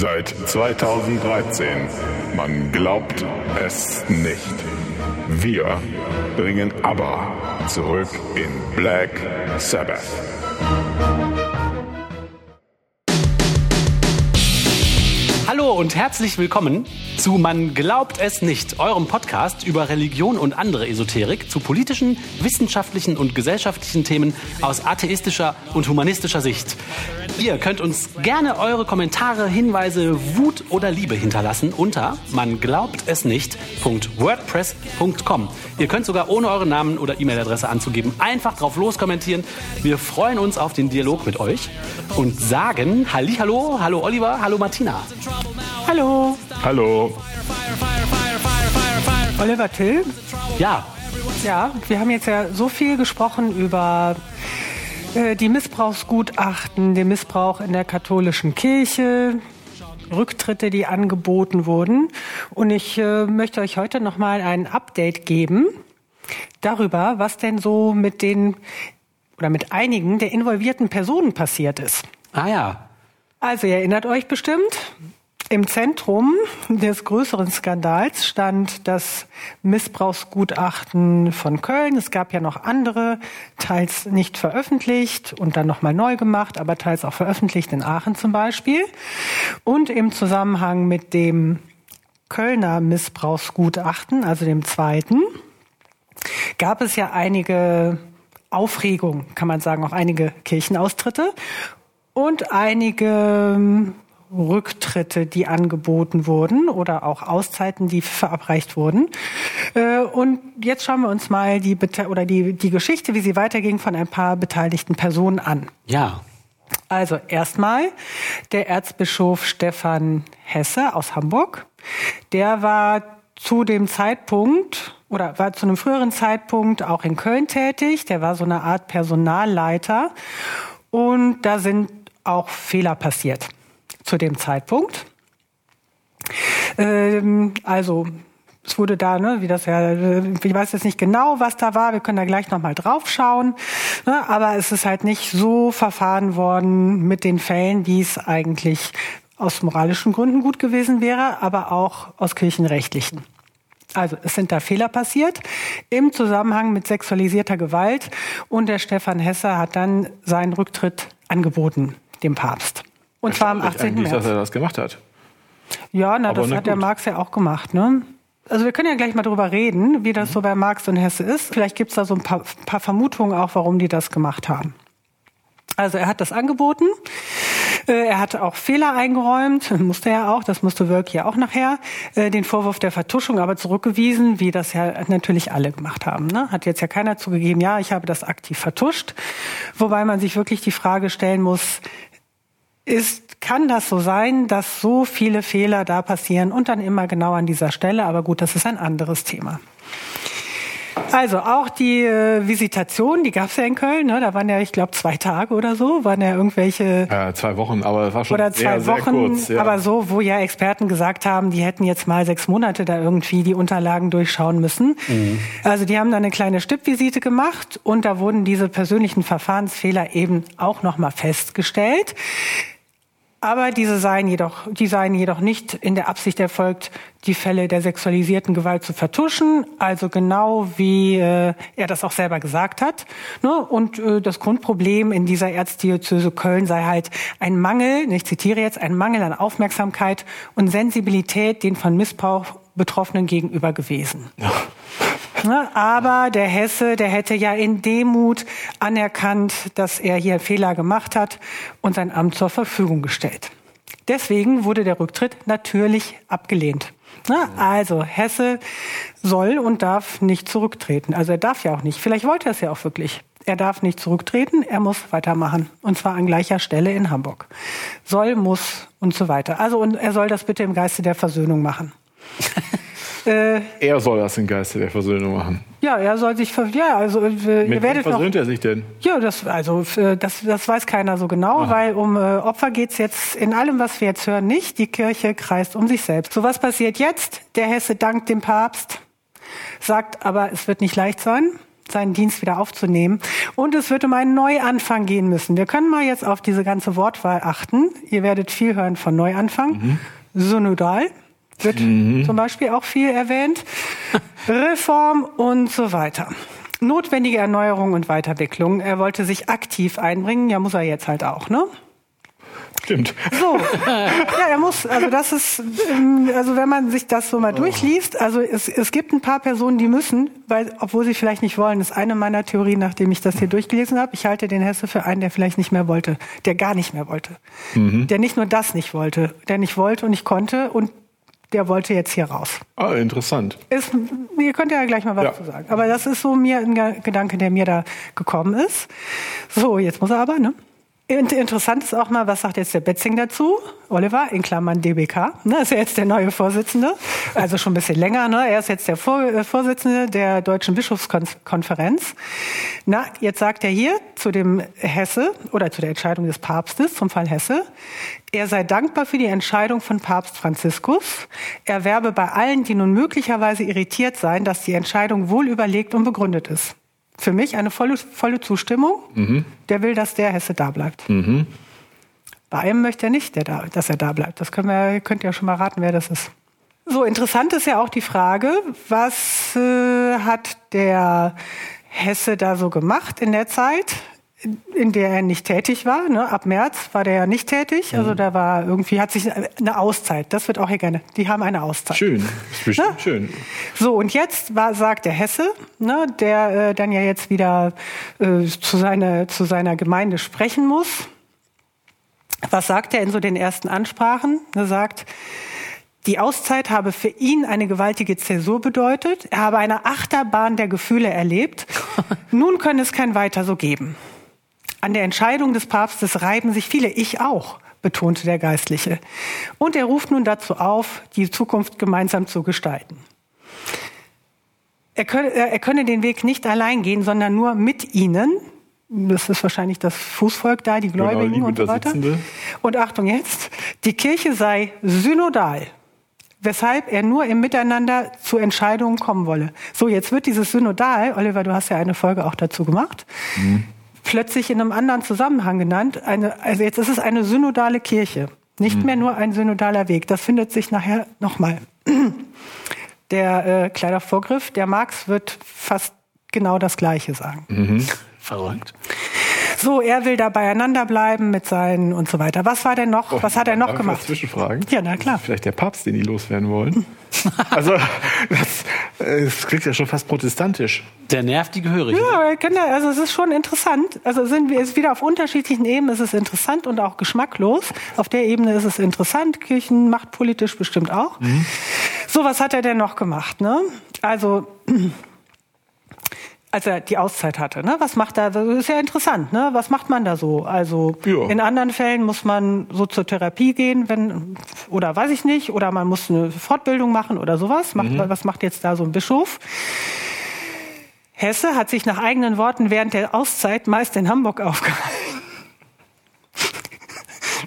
Seit 2013. Man glaubt es nicht. Wir bringen ABBA zurück in Black Sabbath. Hallo und herzlich willkommen zu Man glaubt es nicht, eurem Podcast über Religion und andere Esoterik zu politischen, wissenschaftlichen und gesellschaftlichen Themen aus atheistischer und humanistischer Sicht. Ihr könnt uns gerne eure Kommentare, Hinweise, Wut oder Liebe hinterlassen unter man glaubt es nicht.wordpress.com. Ihr könnt sogar ohne euren Namen oder E-Mail-Adresse anzugeben einfach drauf loskommentieren. Wir freuen uns auf den Dialog mit euch und sagen Hallo, hallo Oliver, hallo Martina. Hallo. Hallo. Oliver Till. Ja, Ja, wir haben jetzt ja so viel gesprochen über die Missbrauchsgutachten, den Missbrauch in der katholischen Kirche, Rücktritte, die angeboten wurden. Und ich äh, möchte euch heute nochmal ein Update geben darüber, was denn so mit den oder mit einigen der involvierten Personen passiert ist. ah ja. Also ihr erinnert euch bestimmt, im Zentrum des größeren Skandals stand das Missbrauchsgutachten von Köln. Es gab ja noch andere, teils nicht veröffentlicht und dann nochmal neu gemacht, aber teils auch veröffentlicht in Aachen zum Beispiel. Und im Zusammenhang mit dem Kölner Missbrauchsgutachten, also dem zweiten, gab es ja einige Aufregung, kann man sagen, auch einige Kirchenaustritte und einige Rücktritte, die angeboten wurden oder auch Auszeiten, die verabreicht wurden. Äh, Und jetzt schauen wir uns mal die, oder die, die Geschichte, wie sie weiterging, von ein paar beteiligten Personen an. Ja. Also erstmal der Erzbischof Stefan Hesse aus Hamburg. Der war zu dem Zeitpunkt oder war zu einem früheren Zeitpunkt auch in Köln tätig. Der war so eine Art Personalleiter. Und da sind auch Fehler passiert zu dem Zeitpunkt. Ähm, also es wurde da, ne, wie das ja, äh, ich weiß jetzt nicht genau, was da war, wir können da gleich nochmal drauf schauen, ne, aber es ist halt nicht so verfahren worden mit den Fällen, wie es eigentlich aus moralischen Gründen gut gewesen wäre, aber auch aus kirchenrechtlichen. Also es sind da Fehler passiert im Zusammenhang mit sexualisierter Gewalt und der Stefan Hesse hat dann seinen Rücktritt angeboten, dem Papst. Und zwar am 18. Eigentlich, März. dass er das gemacht hat. Ja, na, Aber das hat der gut. Marx ja auch gemacht, ne? Also wir können ja gleich mal drüber reden, wie das so bei Marx und Hesse ist. Vielleicht gibt's da so ein paar, paar Vermutungen auch, warum die das gemacht haben. Also er hat das angeboten. Äh, Er hat auch Fehler eingeräumt, musste er auch, das musste Wölk ja auch nachher, äh, den Vorwurf der Vertuschung aber zurückgewiesen, wie das ja natürlich alle gemacht haben. Ne? Hat jetzt ja keiner zugegeben, ja, ich habe das aktiv vertuscht. Wobei man sich wirklich die Frage stellen muss, ist, kann das so sein, dass so viele Fehler da passieren und dann immer genau an dieser Stelle? Aber gut, das ist ein anderes Thema. Also auch die äh, Visitation, die gab's ja in Köln. Ne? Da waren ja, ich glaube, zwei Tage oder so, waren ja irgendwelche Ja, zwei Wochen, aber es war schon oder sehr, zwei sehr Wochen, kurz. Ja. aber so, wo ja Experten gesagt haben, die hätten jetzt mal sechs Monate da irgendwie die Unterlagen durchschauen müssen. Also die haben da eine kleine Stippvisite gemacht und da wurden diese persönlichen Verfahrensfehler eben auch nochmal festgestellt. Aber diese seien jedoch, die seien jedoch nicht in der Absicht erfolgt, die Fälle der sexualisierten Gewalt zu vertuschen, also genau wie äh, er das auch selber gesagt hat. Ne? Und äh, das Grundproblem in dieser Erzdiözese Köln sei halt ein Mangel, ich zitiere jetzt, ein Mangel an Aufmerksamkeit und Sensibilität den von Missbrauch Betroffenen gegenüber gewesen. Ne, Aber der Hesse, der hätte ja in Demut anerkannt, dass er hier Fehler gemacht hat und sein Amt zur Verfügung gestellt. Deswegen wurde der Rücktritt natürlich abgelehnt. Ne, Also Hesse soll und darf nicht zurücktreten. Also er darf ja auch nicht. Vielleicht wollte er es ja auch wirklich. Er darf nicht zurücktreten, er muss weitermachen. Und zwar an gleicher Stelle in Hamburg. Soll, muss und so weiter. Also und er soll das bitte im Geiste der Versöhnung machen. äh, er soll das im Geiste der Versöhnung machen. ja, er soll sich, ja, also äh, ihr Mit wem werdet noch, versöhnt er sich denn? ja, das, also das, das weiß keiner so genau, weil um äh, Opfer geht's jetzt in allem, was wir jetzt hören, nicht. Die Kirche kreist um sich selbst. So was passiert jetzt? Der Hesse dankt dem Papst, sagt aber, es wird nicht leicht sein. seinen Dienst wieder aufzunehmen. Und es wird um einen Neuanfang gehen müssen. Wir können mal jetzt auf diese ganze Wortwahl achten. Ihr werdet viel hören von Neuanfang. Mhm. Synodal wird mhm. zum Beispiel auch viel erwähnt. Reform und so weiter. Notwendige Erneuerung und Weiterentwicklung. Er wollte sich aktiv einbringen. Ja, muss er jetzt halt auch, ne? Stimmt. So, ja, er muss, also das ist, ähm, also wenn man sich das so mal durchliest, also es, es gibt ein paar Personen, die müssen, weil, obwohl sie vielleicht nicht wollen, das ist eine meiner Theorien, nachdem ich das hier durchgelesen habe. Ich halte den Hesse für einen, der vielleicht nicht mehr wollte, der gar nicht mehr wollte, mhm. der nicht nur das nicht wollte, der nicht wollte und nicht konnte und der wollte jetzt hier raus. Ah, interessant. Ist, ihr könnt ja gleich mal was ja. zu sagen. Aber das ist so mir ein Gedanke, der mir da gekommen ist. So, jetzt muss er aber, ne? Interessant ist auch mal, was sagt jetzt der Betzing dazu? Oliver, in Klammern DBK, ne, ist ja jetzt der neue Vorsitzende, also schon ein bisschen länger, ne? Er ist jetzt der Vor äh, Vorsitzende der Deutschen Bischofskonferenz. Na, jetzt sagt er hier zu dem Hesse oder zu der Entscheidung des Papstes zum Fall Hesse, er sei dankbar für die Entscheidung von Papst Franziskus. Er werbe bei allen, die nun möglicherweise irritiert seien, dass die Entscheidung wohl überlegt und begründet ist für mich eine volle, volle Zustimmung. Mhm. Der will, dass der Hesse da bleibt. Mhm. Bei einem möchte er nicht, da, dass er da bleibt. Das können wir, könnt ihr ja schon mal raten, wer das ist. So, interessant ist ja auch die Frage, was äh, hat der Hesse da so gemacht in der Zeit? In der er nicht tätig war. Ne? Ab März war der ja nicht tätig. Also mhm. da war irgendwie, hat sich eine Auszeit. Das wird auch hier gerne. Die haben eine Auszeit. Schön, bestimmt ne? schön. So, und jetzt war, sagt der Hesse, ne, der äh, dann ja jetzt wieder äh, zu, seiner, zu seiner Gemeinde sprechen muss. Was sagt er in so den ersten Ansprachen? Er sagt, die Auszeit habe für ihn eine gewaltige Zäsur bedeutet. Er habe eine Achterbahn der Gefühle erlebt. Nun könne es kein weiter so geben. An der Entscheidung des Papstes reiben sich viele, ich auch, betonte der Geistliche. Und er ruft nun dazu auf, die Zukunft gemeinsam zu gestalten. Er könne, er könne den Weg nicht allein gehen, sondern nur mit ihnen. Das ist wahrscheinlich das Fußvolk da, die genau, Gläubigen genau, und so weiter. Und Achtung jetzt, die Kirche sei synodal weshalb er nur im Miteinander zu Entscheidungen kommen wolle. So, jetzt wird dieses Synodal, Oliver, du hast ja eine Folge auch dazu gemacht, mhm plötzlich in einem anderen Zusammenhang genannt. Eine, also jetzt ist es eine synodale Kirche, nicht mhm. mehr nur ein synodaler Weg. Das findet sich nachher nochmal. Der äh, kleiner Vorgriff, der Marx wird fast genau das Gleiche sagen. Mhm. Verrückt. So, er will da beieinander bleiben mit seinen und so weiter. Was war denn noch? Oh, was hat er noch gemacht? Zwischenfragen? Ja, na klar. Vielleicht der Papst, den die loswerden wollen. also das, das klingt ja schon fast protestantisch. Der nervt die Gehörigen. Ja, also es ist schon interessant. Also sind wir jetzt wieder auf unterschiedlichen Ebenen ist es interessant und auch geschmacklos. Auf der Ebene ist es interessant. Kirchen macht politisch bestimmt auch. Mhm. So, was hat er denn noch gemacht? Ne? Also als er die Auszeit hatte. Ne? Was macht er? Das ist ja interessant. Ne? Was macht man da so? Also ja. in anderen Fällen muss man so zur Therapie gehen, wenn oder weiß ich nicht, oder man muss eine Fortbildung machen oder sowas. Macht, mhm. Was macht jetzt da so ein Bischof? Hesse hat sich nach eigenen Worten während der Auszeit meist in Hamburg aufgehalten.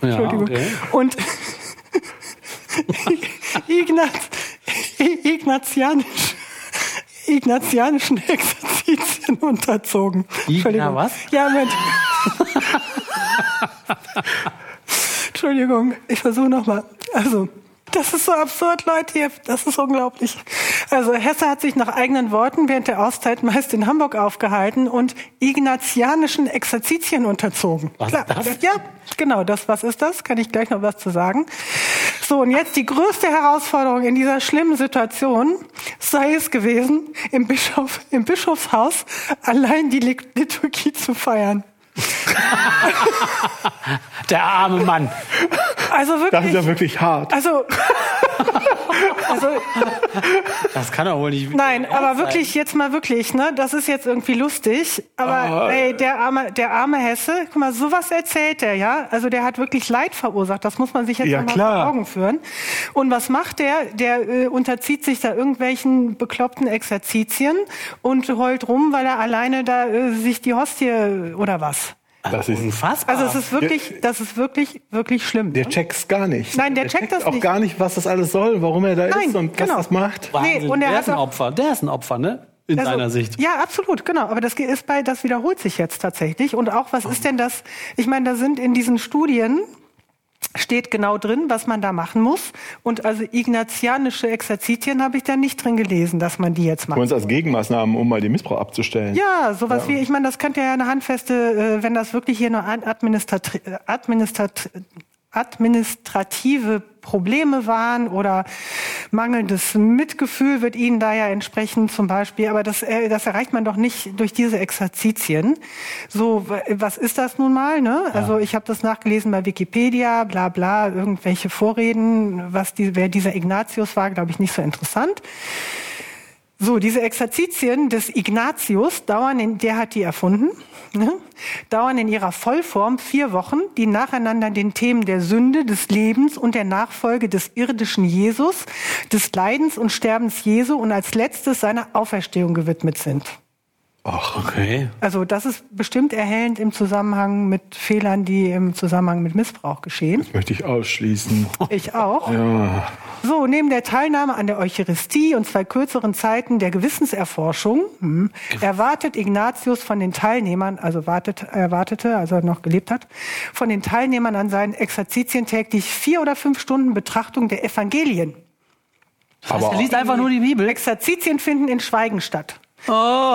Ja, Entschuldigung. Okay. Und Ignaz, Ignatianisch ignatianischen Exerzitien unterzogen. Igna was? Ja, Moment. Entschuldigung, ich versuche nochmal. Also, das ist so absurd, Leute. Das ist unglaublich. Also Hesse hat sich nach eigenen Worten während der Auszeit meist in Hamburg aufgehalten und ignatianischen Exerzitien unterzogen. Was Klar. Das? Ja, genau. Das, was ist das? Kann ich gleich noch was zu sagen. So, und jetzt die größte Herausforderung in dieser schlimmen Situation sei es gewesen, im, Bischof, im Bischofshaus allein die Liturgie zu feiern. Der arme Mann. Also wirklich. Das ist ja wirklich hart. Also, also das kann er wohl nicht. Nein, aber wirklich jetzt mal wirklich, ne? Das ist jetzt irgendwie lustig, aber oh. ey, der arme, der arme Hesse, guck mal, sowas erzählt er, ja? Also der hat wirklich Leid verursacht. Das muss man sich jetzt ja, mal vor Augen führen. Und was macht der? Der äh, unterzieht sich da irgendwelchen bekloppten Exerzitien und heult rum, weil er alleine da äh, sich die Hostie oder was? Das ist unfassbar. Also es ist wirklich, das ist wirklich, wirklich schlimm. Der ne? checkt's gar nicht. Nein, der, der checkt das auch nicht. gar nicht, was das alles soll, warum er da Nein, ist und genau. was das macht. Nee, und der, der ist ein Opfer. Der ist ein Opfer, ne? in Also, seiner Sicht. Ja, absolut, genau. Aber das ist bei, das wiederholt sich jetzt tatsächlich. Und auch, was ist denn das? Ich meine, da sind in diesen Studien steht genau drin, was man da machen muss. Und also ignatianische Exerzitien habe ich da nicht drin gelesen, dass man die jetzt Für macht. uns als Gegenmaßnahmen, um mal den Missbrauch abzustellen. Ja, sowas wie, ich meine, das könnte ja eine handfeste, äh, wenn das wirklich hier nur an- administrat administrat administrative Probleme waren oder mangelndes Mitgefühl wird Ihnen da ja entsprechen zum Beispiel. Aber das, äh, das erreicht man doch nicht durch diese Exerzitien. So, was ist das nun mal? Ne? Also ich habe das nachgelesen bei Wikipedia, bla bla, irgendwelche Vorreden, was die, wer dieser Ignatius war, glaube ich, nicht so interessant. So, diese Exerzitien des Ignatius dauern, in, der hat die erfunden, ne? dauern in ihrer Vollform vier Wochen, die nacheinander den Themen der Sünde, des Lebens und der Nachfolge des irdischen Jesus, des Leidens und Sterbens Jesu und als letztes seiner Auferstehung gewidmet sind. Ach, Okay. Also das ist bestimmt erhellend im Zusammenhang mit Fehlern, die im Zusammenhang mit Missbrauch geschehen. möchte ich ausschließen. Ich auch. So, neben der Teilnahme an der Eucharistie und zwei kürzeren Zeiten der Gewissenserforschung hm, erwartet Ignatius von den Teilnehmern, also wartet, erwartete, also er noch gelebt hat, von den Teilnehmern an seinen Exerzitien täglich vier oder fünf Stunden Betrachtung der Evangelien. Aber er liest einfach nur die Bibel. Exerzitien finden in Schweigen statt. Oh.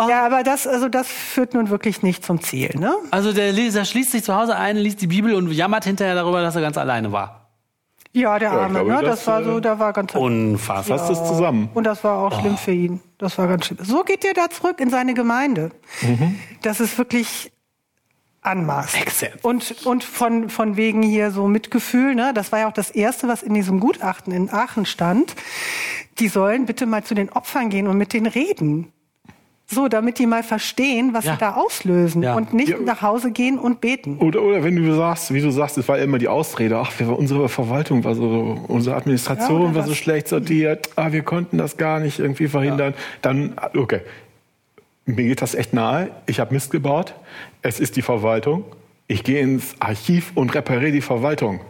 Ja, aber das, also das führt nun wirklich nicht zum Ziel, ne? Also der Leser schließt sich zu Hause ein, liest die Bibel und jammert hinterher darüber, dass er ganz alleine war. Ja, der Ja, Arme, glaube, ne? das, Das war so, äh, da war ganz Unfassbar. Fasst es zusammen. Und das war auch schlimm für ihn. Das war ganz schlimm. So geht er da zurück in seine Gemeinde. Das ist wirklich anmaßend. Exzellent. Und, und von, von wegen hier so Mitgefühl, ne? das war ja auch das Erste, was in diesem Gutachten in Aachen stand. Die sollen bitte mal zu den Opfern gehen und mit denen reden. So, damit die mal verstehen, was Ja. sie da auslösen Ja. und nicht Ja. nach Hause gehen und beten. Oder, oder wenn du sagst, wie du sagst, es war immer die Ausrede, ach, wir, unsere Verwaltung war so, unsere Administration war so schlecht sortiert, ah, wir konnten das gar nicht irgendwie verhindern. Dann, okay, mir geht das echt nahe, ich habe Mist gebaut, es ist die Verwaltung, ich gehe ins Archiv und repariere die Verwaltung.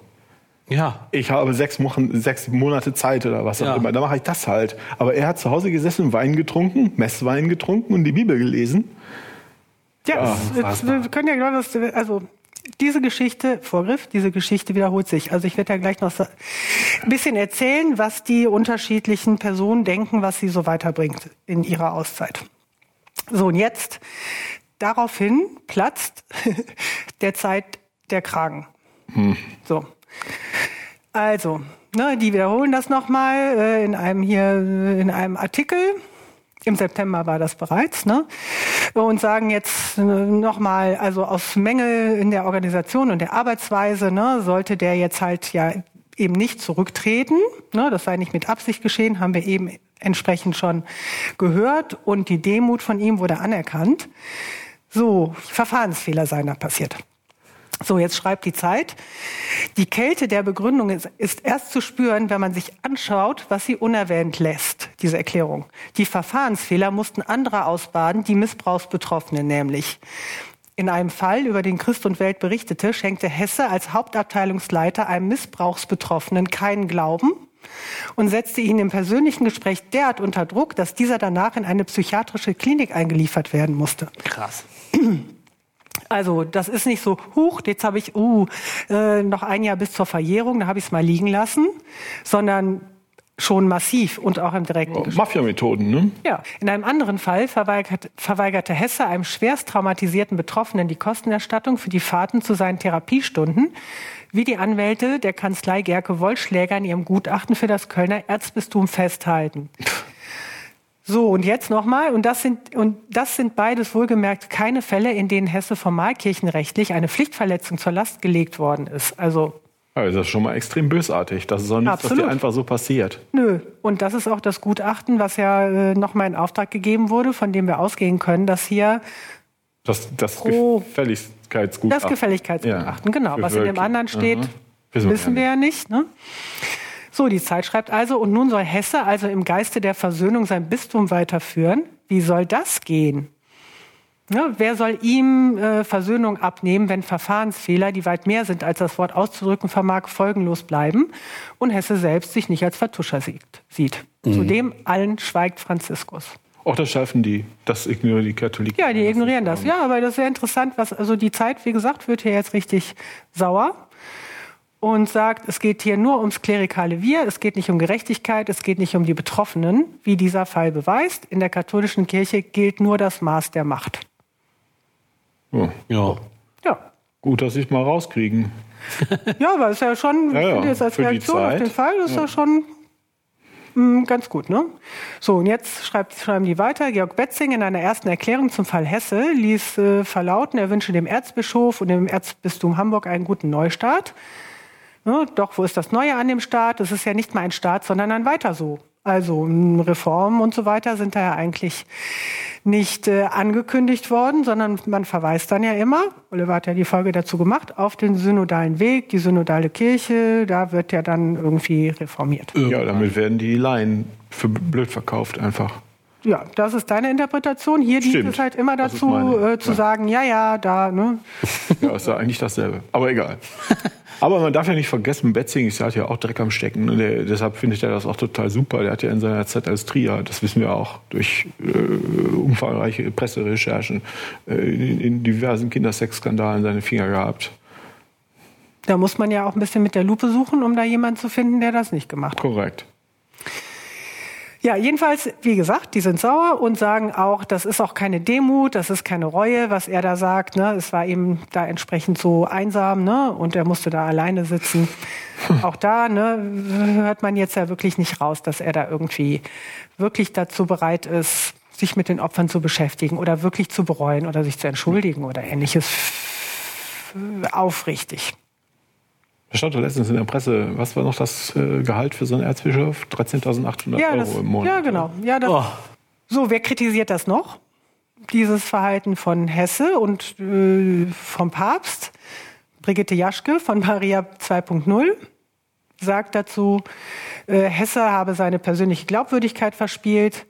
Ja. Ich habe sechs, Wochen, sechs Monate Zeit oder was auch Ja. immer, dann mache ich das halt. Aber er hat zu Hause gesessen, Wein getrunken, Messwein getrunken und die Bibel gelesen. Ja, es, es, wir können ja genau das, also diese Geschichte, Vorgriff, diese Geschichte wiederholt sich. Also ich werde ja gleich noch ein bisschen erzählen, was die unterschiedlichen Personen denken, was sie so weiterbringt in ihrer Auszeit. So, und jetzt daraufhin platzt derzeit der Kragen. So. Also, ne, die wiederholen das nochmal äh, in einem hier, äh, in einem Artikel. Im September war das bereits, ne? Und sagen jetzt äh, nochmal, also aus Mängel in der Organisation und der Arbeitsweise, ne, sollte der jetzt halt ja eben nicht zurücktreten. Ne, das sei nicht mit Absicht geschehen, haben wir eben entsprechend schon gehört. Und die Demut von ihm wurde anerkannt. So, Verfahrensfehler seien da passiert. So, jetzt schreibt die Zeit. Die Kälte der Begründung ist, ist erst zu spüren, wenn man sich anschaut, was sie unerwähnt lässt, diese Erklärung. Die Verfahrensfehler mussten andere ausbaden, die Missbrauchsbetroffenen nämlich. In einem Fall, über den Christ und Welt berichtete, schenkte Hesse als Hauptabteilungsleiter einem Missbrauchsbetroffenen keinen Glauben und setzte ihn im persönlichen Gespräch derart unter Druck, dass dieser danach in eine psychiatrische Klinik eingeliefert werden musste. Krass. Also das ist nicht so, huch, jetzt habe ich uh, äh, noch ein Jahr bis zur Verjährung, da habe ich es mal liegen lassen, sondern schon massiv und auch im direkten Gespräch. Mafia-Methoden, ne? Ja. In einem anderen Fall verweigert, verweigerte Hesse einem schwerst traumatisierten Betroffenen die Kostenerstattung für die Fahrten zu seinen Therapiestunden, wie die Anwälte der Kanzlei Gerke Wollschläger in ihrem Gutachten für das Kölner Erzbistum festhalten. So, und jetzt nochmal, und das sind, und das sind beides wohlgemerkt keine Fälle, in denen Hesse formalkirchenrechtlich eine Pflichtverletzung zur Last gelegt worden ist. Also, Ja, das ist schon mal extrem bösartig. Das ist auch nichts, was Absolut. dir einfach so passiert. nö. Und das ist auch das Gutachten, was ja äh, nochmal in Auftrag gegeben wurde, von dem wir ausgehen können, dass hier Das, das Gefälligkeitsgutachten. das Gefälligkeitsgutachten, Ja. genau. Was in dem anderen steht, Aha. Wissen wir wissen wir ja ja nicht. Ne? So, die Zeit schreibt also, und nun soll Hesse also im Geiste der Versöhnung sein Bistum weiterführen. Wie soll das gehen? Ne, wer soll ihm äh, Versöhnung abnehmen, wenn Verfahrensfehler, die weit mehr sind, als das Wort auszudrücken vermag, folgenlos bleiben und Hesse selbst sich nicht als Vertuscher sieht? sieht. Zudem allen schweigt Franziskus. Auch das schaffen die. Das ignorieren die Katholiken. Ja, die ignorieren das. Ja, aber das ist sehr interessant, was, also die Zeit, wie gesagt, wird hier jetzt richtig sauer und sagt, es geht hier nur ums klerikale Wir, es geht nicht um Gerechtigkeit, es geht nicht um die Betroffenen, wie dieser Fall beweist. In der katholischen Kirche gilt nur das Maß der Macht. Ja. Ja. Ja. Gut, dass sie es mal rauskriegen. Ja, aber ist ja schon, Ja, ich ja, finde jetzt als Reaktion auf den Fall, ist ja, schon mh, ganz gut, ne? So, und jetzt schreibt, schreiben die weiter. Georg Betzing in einer ersten Erklärung zum Fall Hesse ließ äh, verlauten, er wünsche dem Erzbischof und dem Erzbistum Hamburg einen guten Neustart. Ne, doch, wo ist das Neue an dem Staat? Es ist ja nicht mal ein Staat, sondern ein Weiter so. Also mh, Reformen und so weiter sind da ja eigentlich nicht äh, angekündigt worden, sondern man verweist dann ja immer, Oliver hat ja die Folge dazu gemacht, auf den synodalen Weg, die synodale Kirche, da wird ja dann irgendwie reformiert. Ja, damit werden die Laien für blöd verkauft einfach. Ja, das ist deine Interpretation. Hier dient Stimmt. es halt immer dazu, äh, zu ja. sagen, ja, ja, da, ne? Ja, ist ja eigentlich dasselbe. Aber egal. Aber man darf ja nicht vergessen, Betzing ist, hat ja auch Dreck am Stecken. Und der, deshalb findet er das auch total super. Der hat ja in seiner Zeit als Trier, das wissen wir auch durch äh, umfangreiche Presserecherchen, äh, in, in diversen Kindersexskandalen seine Finger gehabt. Da muss man ja auch ein bisschen mit der Lupe suchen, um da jemanden zu finden, der das nicht gemacht hat. Korrekt. Ja, jedenfalls, wie gesagt, die sind sauer und sagen auch, das ist auch keine Demut, das ist keine Reue, was er da sagt. Ne? Es war eben da entsprechend so einsam ne? und er musste da alleine sitzen. Auch da ne, hört man jetzt ja wirklich nicht raus, dass er da irgendwie wirklich dazu bereit ist, sich mit den Opfern zu beschäftigen oder wirklich zu bereuen oder sich zu entschuldigen oder ähnliches. Aufrichtig. Da stand doch letztens in der Presse, was war noch das äh, Gehalt für so einen Erzbischof? 13.800 Ja, Euro das, im Monat. ja, genau. Ja, das, Oh. So, wer kritisiert das noch? Dieses Verhalten von Hesse und äh, vom Papst. Brigitte Jaschke von Maria 2.0 sagt dazu, äh, Hesse habe seine persönliche Glaubwürdigkeit verspielt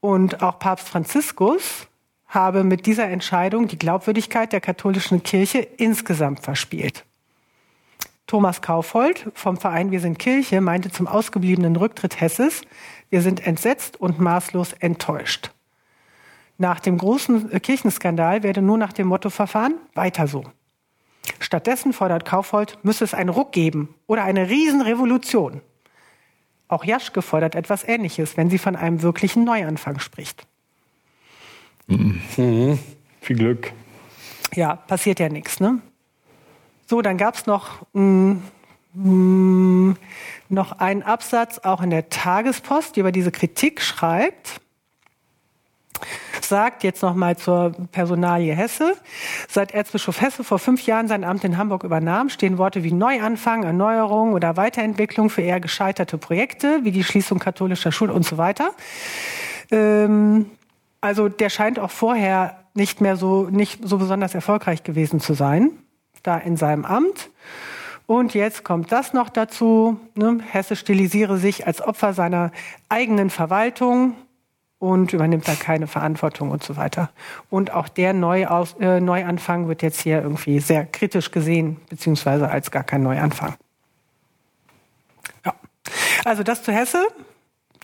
und auch Papst Franziskus habe mit dieser Entscheidung die Glaubwürdigkeit der katholischen Kirche insgesamt verspielt. Thomas Kaufold vom Verein Wir sind Kirche meinte zum ausgebliebenen Rücktritt Hesses, wir sind entsetzt und maßlos enttäuscht. Nach dem großen äh, Kirchenskandal werde nur nach dem Motto verfahren, weiter so. Stattdessen fordert Kaufold, müsse es einen Ruck geben oder eine Riesenrevolution. Auch Jaschke fordert etwas Ähnliches, wenn sie von einem wirklichen Neuanfang spricht. Viel Glück. Ja, passiert ja nichts, ne? So, dann gab's noch, mm, mm, noch einen Absatz auch in der Tagespost, die über diese Kritik schreibt. Sagt jetzt nochmal zur Personalie Hesse. Seit Erzbischof Hesse vor fünf Jahren sein Amt in Hamburg übernahm, stehen Worte wie Neuanfang, Erneuerung oder Weiterentwicklung für eher gescheiterte Projekte, wie die Schließung katholischer Schulen und so weiter. Ähm, also der scheint auch vorher nicht mehr so, nicht so besonders erfolgreich gewesen zu sein, da in seinem Amt. Und jetzt kommt das noch dazu. Ne? Hesse stilisiere sich als Opfer seiner eigenen Verwaltung und übernimmt da keine Verantwortung und so weiter. Und auch der Neuaus äh, Neuanfang wird jetzt hier irgendwie sehr kritisch gesehen, beziehungsweise als gar kein Neuanfang. Ja. Also das zu Hesse.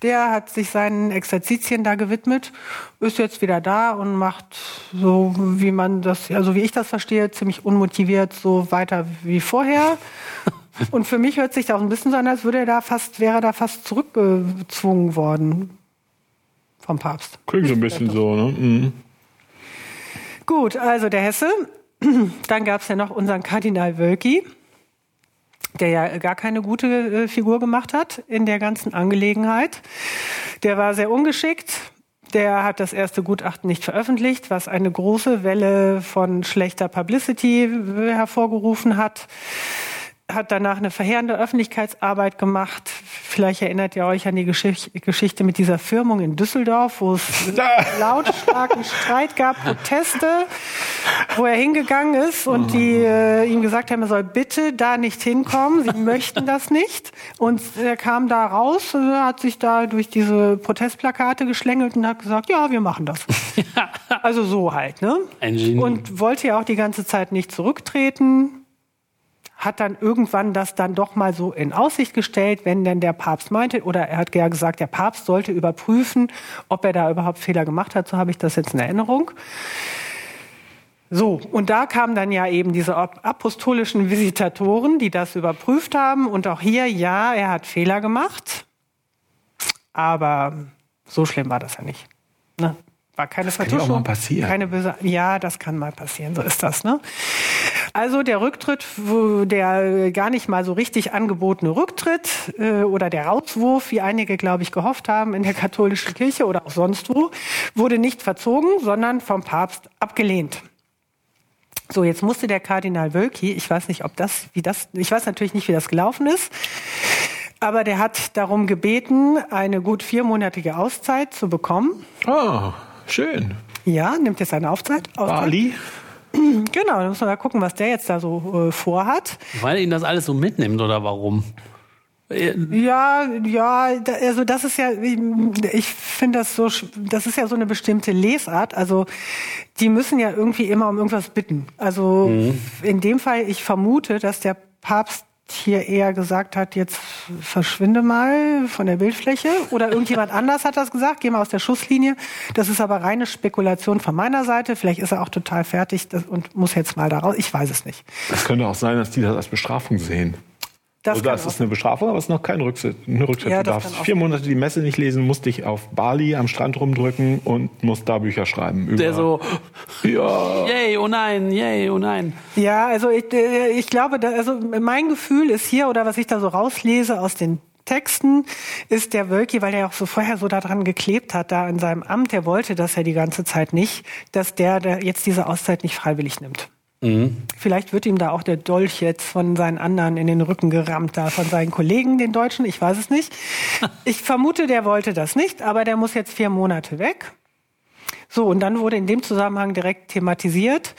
Der hat sich seinen Exerzitien da gewidmet, ist jetzt wieder da und macht so, wie man das, also wie ich das verstehe, ziemlich unmotiviert so weiter wie vorher. Und für mich hört sich das auch ein bisschen so an, als würde er da fast, wäre er da fast zurückgezwungen worden vom Papst. Klingt so ein bisschen so, ne? Mhm. Gut, also der Hesse. Dann gab es ja noch unseren Kardinal Wölki, der ja gar keine gute äh, Figur gemacht hat in der ganzen Angelegenheit. Der war sehr ungeschickt. Der hat das erste Gutachten nicht veröffentlicht, was eine große Welle von schlechter Publicity äh, hervorgerufen hat. Hat danach eine verheerende Öffentlichkeitsarbeit gemacht. Vielleicht erinnert ihr euch an die Geschicht Geschichte mit dieser Firmung in Düsseldorf, wo es lautstarken Streit gab, Proteste, wo er hingegangen ist und die äh, ihm gesagt haben, er soll bitte da nicht hinkommen. Sie möchten das nicht. Und er kam da raus, äh, hat sich da durch diese Protestplakate geschlängelt und hat gesagt, ja, wir machen das. Also so halt, ne? Und wollte ja auch die ganze Zeit nicht zurücktreten. Hat dann irgendwann das dann doch mal so in Aussicht gestellt, wenn denn der Papst meinte, oder er hat ja gesagt, der Papst sollte überprüfen, ob er da überhaupt Fehler gemacht hat. So habe ich das jetzt in Erinnerung. So, und da kamen dann ja eben diese apostolischen Visitatoren, die das überprüft haben. Und auch hier, ja, er hat Fehler gemacht. Aber so schlimm war das ja nicht. Ne? War keine das Vertuschung. Kann auch mal passieren. Keine böse, ja, das kann mal passieren, so ist das. Ne? Also der Rücktritt, der gar nicht mal so richtig angebotene Rücktritt äh, oder der Rauswurf, wie einige, glaube ich, gehofft haben in der katholischen Kirche oder auch sonst wo, wurde nicht verzogen, sondern vom Papst abgelehnt. So, jetzt musste der Kardinal Wölki, ich weiß nicht, ob das, wie das, ich weiß natürlich nicht, wie das gelaufen ist, aber der hat darum gebeten, eine gut viermonatige Auszeit zu bekommen. Oh, schön. Ja, nimmt jetzt eine Auszeit. Auszeit. Bali. Genau, dann muss man da gucken, was der jetzt da so äh, vorhat. Weil ihn das alles so mitnimmt oder warum? Ja, ja, also das ist ja, ich finde das so, das ist ja so eine bestimmte Lesart. Also die müssen ja irgendwie immer um irgendwas bitten. Also mhm. in dem Fall, ich vermute, dass der Papst hier eher gesagt hat, jetzt verschwinde mal von der Bildfläche. Oder irgendjemand anders hat das gesagt, geh mal aus der Schusslinie. Das ist aber reine Spekulation von meiner Seite. Vielleicht ist er auch total fertig und muss jetzt mal da raus. Ich weiß es nicht. Es könnte auch sein, dass die das als Bestrafung sehen. Das, also das ist eine Bestrafung, aber es ist noch kein Rücktritt. Rücktritt. Ja, du darfst vier Monate die Messe nicht lesen, musst dich auf Bali am Strand rumdrücken und musst da Bücher schreiben. Über Der so, ja. yay, oh nein, yay, oh nein. Ja, also ich, äh, ich glaube, da, also mein Gefühl ist hier, oder was ich da so rauslese aus den Texten ist der Wölki, weil er auch so vorher so daran geklebt hat, da in seinem Amt, der wollte das ja die ganze Zeit nicht, dass der, der jetzt diese Auszeit nicht freiwillig nimmt. Mhm. Vielleicht wird ihm da auch der Dolch jetzt von seinen anderen in den Rücken gerammt, da von seinen Kollegen, den Deutschen, ich weiß es nicht. Ich vermute, der wollte das nicht, aber der muss jetzt vier Monate weg. So, und dann wurde in dem Zusammenhang direkt thematisiert,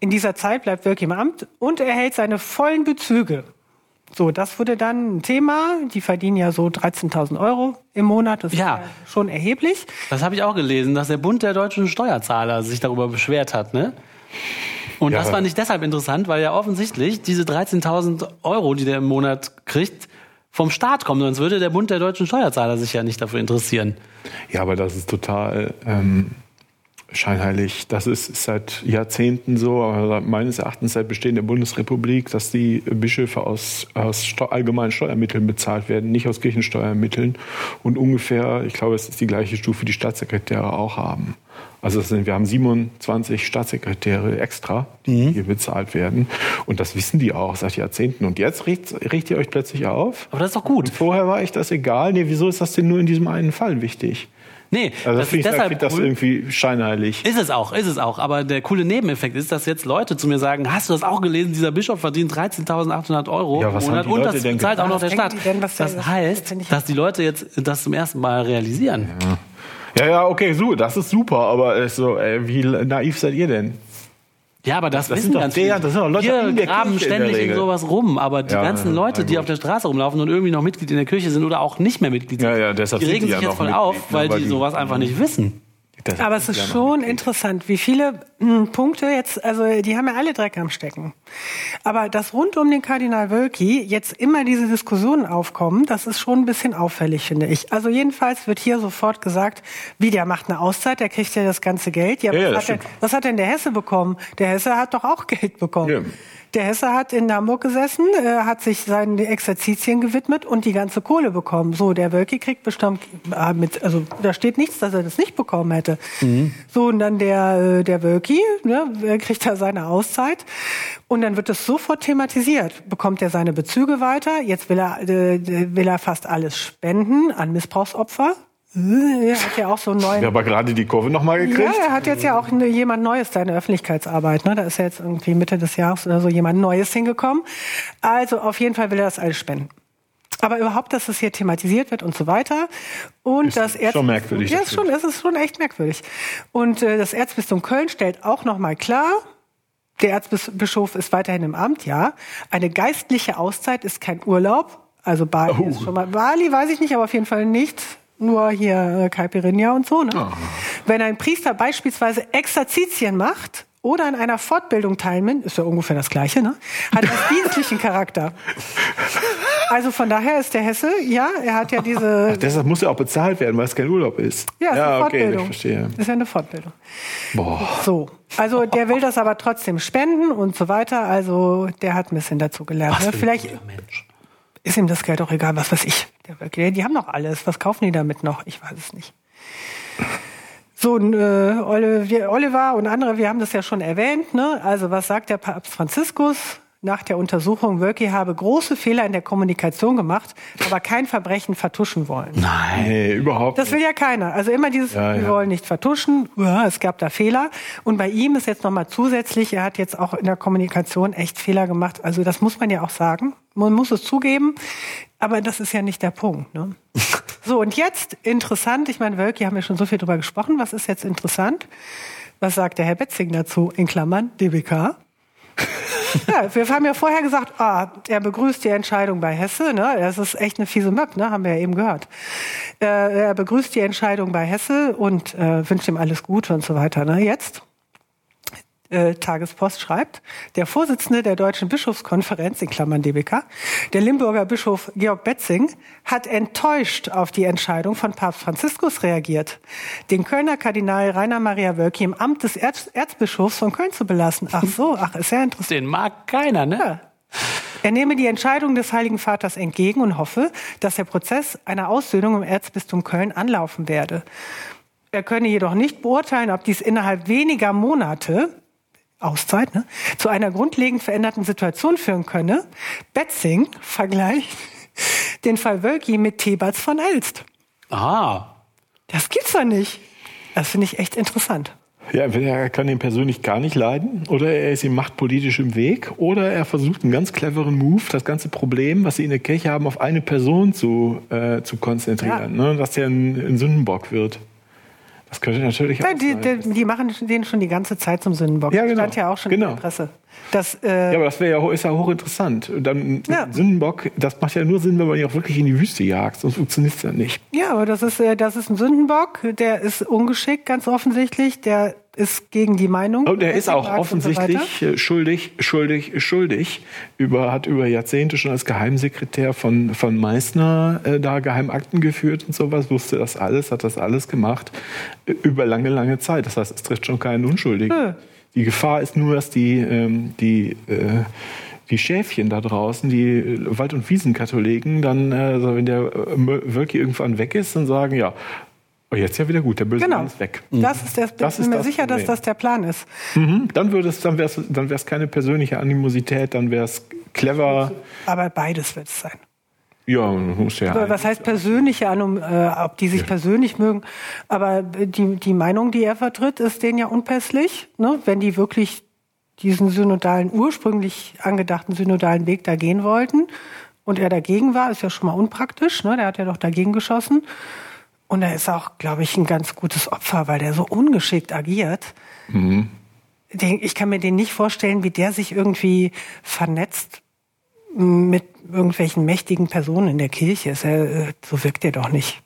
in dieser Zeit bleibt Wirk im Amt und erhält seine vollen Bezüge. So, das wurde dann ein Thema. Die verdienen ja so 13.000 Euro im Monat. Das ja. ist ja schon erheblich. Das habe ich auch gelesen, dass der Bund der deutschen Steuerzahler sich darüber beschwert hat, ne? Und ja, das fand ich deshalb interessant, weil ja offensichtlich diese 13.000 Euro, die der im Monat kriegt, vom Staat kommen. Sonst würde der Bund der deutschen Steuerzahler sich ja nicht dafür interessieren. Ja, aber das ist total ähm, scheinheilig. Das ist seit Jahrzehnten so, aber meines Erachtens seit Bestehen der Bundesrepublik, dass die Bischöfe aus, aus allgemeinen Steuermitteln bezahlt werden, nicht aus Kirchensteuermitteln. Und ungefähr, ich glaube, es ist die gleiche Stufe, die Staatssekretäre auch haben. Also sind, wir haben 27 Staatssekretäre extra, die mhm. hier bezahlt werden. Und das wissen die auch seit Jahrzehnten. Und jetzt riecht, riecht ihr euch plötzlich auf. Aber das ist doch gut. Und vorher war ich das egal. Nee, wieso ist das denn nur in diesem einen Fall wichtig? Nee, also das finde ich, deshalb das irgendwie scheinheilig. Ist es auch, ist es auch. Aber der coole Nebeneffekt ist, dass jetzt Leute zu mir sagen, hast du das auch gelesen? Dieser Bischof verdient 13.800 Euro ja, was im Monat und das zahlt auch noch der Staat. Denn, das heißt, dass die Leute jetzt das zum ersten Mal realisieren. Ja. Ja, ja, okay, so, das ist super, aber so, ey, wie naiv seid ihr denn? Ja, aber das, das wissen ganz viele. Das sind doch Leute Wir in der graben Kirche ständig in, in, sowas rum, aber die ja, ganzen Leute, die auf der Straße rumlaufen und irgendwie noch Mitglied in der Kirche sind oder auch nicht mehr Mitglied sind, ja, ja, die regen sich ja jetzt voll auf, ne, weil, weil die sowas einfach nicht wissen. Das Aber es ist schon interessant, wie viele hm, Punkte jetzt, also die haben ja alle Dreck am Stecken. Aber dass rund um den Kardinal Wölki jetzt immer diese Diskussionen aufkommen, das ist schon ein bisschen auffällig, finde ich. Also jedenfalls wird hier sofort gesagt, wie der macht eine Auszeit, der kriegt ja das ganze Geld. Ja, ja was, hat denn, was, hat denn, der Hesse bekommen? Der Hesse hat doch auch Geld bekommen. Ja. Der Hesse hat in Hamburg gesessen, äh, hat sich seinen Exerzitien gewidmet und die ganze Kohle bekommen. So, der Wölki kriegt bestimmt äh, mit, also da steht nichts, dass er das nicht bekommen hätte. Mhm. So, und dann der, äh, der Wölki, ne, kriegt da seine Auszeit. Und dann wird es sofort thematisiert. Bekommt er seine Bezüge weiter? Jetzt will er, äh, will er fast alles spenden an Missbrauchsopfer. Er hat ja auch so einen neuen. Ja, aber gerade die Kurve nochmal gekriegt. Ja, er hat jetzt ja auch jemand Neues da in der Öffentlichkeitsarbeit. Ne? Da ist ja jetzt irgendwie Mitte des Jahres oder so jemand Neues hingekommen. Also auf jeden Fall will er das alles spenden. Aber überhaupt, dass es hier thematisiert wird und so weiter. Und ist das Erz schon merkwürdig. Ja, ist schon, es ist schon echt merkwürdig. Und äh, das Erzbistum Köln stellt auch nochmal klar, der Erzbischof ist weiterhin im Amt, ja. Eine geistliche Auszeit ist kein Urlaub. Also Bali oh. ist schon mal, Bali weiß ich nicht, aber auf jeden Fall nicht nur hier äh, Caipirinha und so. Ne? Oh. Wenn ein Priester beispielsweise Exerzitien macht oder an einer Fortbildung teilnehmen, ist ja ungefähr das Gleiche, ne? hat das dienstlichen Charakter. Also von daher ist der Hesse, ja, er hat ja diese. Ach, deshalb muss er auch bezahlt werden, weil es kein Urlaub ist. Ja, ist eine okay, Fortbildung. ich verstehe. Ist ja eine Fortbildung. Boah. So. Also der will das aber trotzdem spenden und so weiter. Also der hat ein bisschen dazu gelernt. Was ne? für ein Vielleicht Mensch. Ist ihm das Geld auch egal, was weiß ich. Die haben doch alles. Was kaufen die damit noch? Ich weiß es nicht. So, äh, Oliver und andere, wir haben das ja schon erwähnt. Ne? Also was sagt der Papst Franziskus? Nach der Untersuchung, Wölki habe große Fehler in der Kommunikation gemacht, aber kein Verbrechen vertuschen wollen. Nein. Überhaupt Das will ja keiner. Also immer dieses, Ja, wir ja. wollen nicht vertuschen, ja, es gab da Fehler. Und bei ihm ist jetzt nochmal zusätzlich, er hat jetzt auch in der Kommunikation echt Fehler gemacht. Also das muss man ja auch sagen. Man muss es zugeben. Aber das ist ja nicht der Punkt. Ne? So, und jetzt interessant, ich meine, Wölki haben wir schon so viel drüber gesprochen. Was ist jetzt interessant? Was sagt der Herr Betzing dazu? In Klammern, DBK. Ja, wir haben ja vorher gesagt, ah, er begrüßt die Entscheidung bei Hesse. Ne? Das ist echt eine fiese Möb, ne? haben wir ja eben gehört. Äh, er begrüßt die Entscheidung bei Hesse und äh, wünscht ihm alles Gute und so weiter. Ne? Jetzt, äh, Tagespost schreibt, der Vorsitzende der Deutschen Bischofskonferenz, in Klammern DBK, der Limburger Bischof Georg Betzing, hat enttäuscht auf die Entscheidung von Papst Franziskus reagiert, den Kölner Kardinal Rainer Maria Wölki im Amt des Erz Erzbischofs von Köln zu belassen. Ach so, ach, ist ja interessant. Den mag keiner, ne? Ja. Er nehme die Entscheidung des Heiligen Vaters entgegen und hoffe, dass der Prozess einer Aussöhnung im Erzbistum Köln anlaufen werde. Er könne jedoch nicht beurteilen, ob dies innerhalb weniger Monate Auszeit, ne, zu einer grundlegend veränderten Situation führen könne. Betzing vergleicht den Fall Wölki mit Thebats von Elst. Ah. Das gibt's doch nicht. Das finde ich echt interessant. Ja, entweder er kann ihn persönlich gar nicht leiden oder er ist ihm machtpolitisch im Weg oder er versucht einen ganz cleveren Move, das ganze Problem, was sie in der Kirche haben, auf eine Person zu, äh, zu konzentrieren, ne? dass der ein, ein Sündenbock wird. Das könnte natürlich auch Nein, die, sein. die, die machen den schon die ganze Zeit zum Sündenbock. Ja, genau. Stand ja auch schon Genau. in der Presse. Das, äh, Ja, aber das wäre ja, ist ja hochinteressant. Dann Ja. Sündenbock, das macht ja nur Sinn, wenn man ihn auch wirklich in die Wüste jagt, sonst funktioniert es ja nicht. Ja, aber das ist, äh, das ist ein Sündenbock, der ist ungeschickt, ganz offensichtlich, der ist gegen die Meinung. Und er ist auch und so offensichtlich äh, schuldig, schuldig, schuldig. Über, hat über Jahrzehnte schon als Geheimsekretär von, von Meißner äh, da Geheimakten geführt und sowas, wusste das alles, hat das alles gemacht, äh, über lange, lange Zeit. Das heißt, es trifft schon keinen Unschuldigen. Nö. Die Gefahr ist nur, dass die, ähm, die, äh, die Schäfchen da draußen, die äh, Wald- und Wiesenkatholiken, dann, also wenn der Mö- Wölki irgendwann weg ist, dann sagen, ja, oh, jetzt ja wieder gut, der böse Genau. Mann ist weg. Das ist der, Das ich bin ist mir das sicher, dass Problem. das der Plan ist. Mhm, dann würde es, dann wäre es, dann wäre es keine persönliche Animosität, dann wäre es clever. Aber beides wird es sein. Ja, muss ja. Aber Was heißt persönliche äh, ob die sich persönlich mögen? Aber die, die Meinung, die er vertritt, ist denen ja unpässlich. Ne? Wenn die wirklich diesen synodalen, ursprünglich angedachten synodalen Weg da gehen wollten und er dagegen war, ist ja schon mal unpraktisch. Ne? Der hat ja doch dagegen geschossen. Und er ist auch, glaube ich, ein ganz gutes Opfer, weil der so ungeschickt agiert. Den, ich kann mir den nicht vorstellen, wie der sich irgendwie vernetzt mit irgendwelchen mächtigen Personen in der Kirche. Ist äh, so wirkt er doch nicht.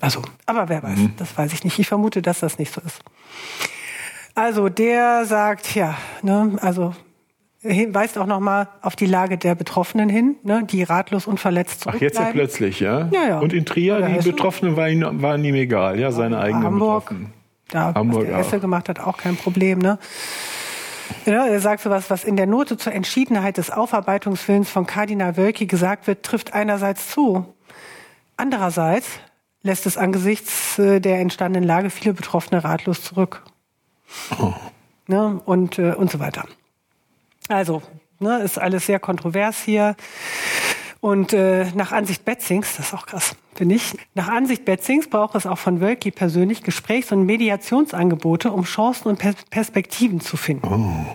Also, aber wer weiß, das weiß ich nicht. Ich vermute, dass das nicht so ist. Also, der sagt, ja, ne, also weist auch nochmal auf die Lage der Betroffenen hin, ne, die ratlos und verletzt Ach, jetzt ja plötzlich, ja? Ja, ja. Und in Trier, Oder die? Betroffenen waren, ihm- waren ihm egal, ja, seine eigenen Hamburg, Betroffenen. da, Hamburg was der. Hesse gemacht hat, auch kein Problem, ne? Ja, er sagt sowas, was in der Note zur Entschiedenheit des Aufarbeitungswillens von Kardinal Wölki gesagt wird, trifft einerseits zu. Andererseits lässt es angesichts äh, der entstandenen Lage viele Betroffene ratlos zurück. Ne? Und, äh, und so weiter. Also, ne, ist alles sehr kontrovers hier. Und äh, nach Ansicht Betzings, das ist auch krass, finde ich, nach Ansicht Betzings braucht es auch von Wölki persönlich Gesprächs- und Mediationsangebote, um Chancen und Pers Perspektiven zu finden.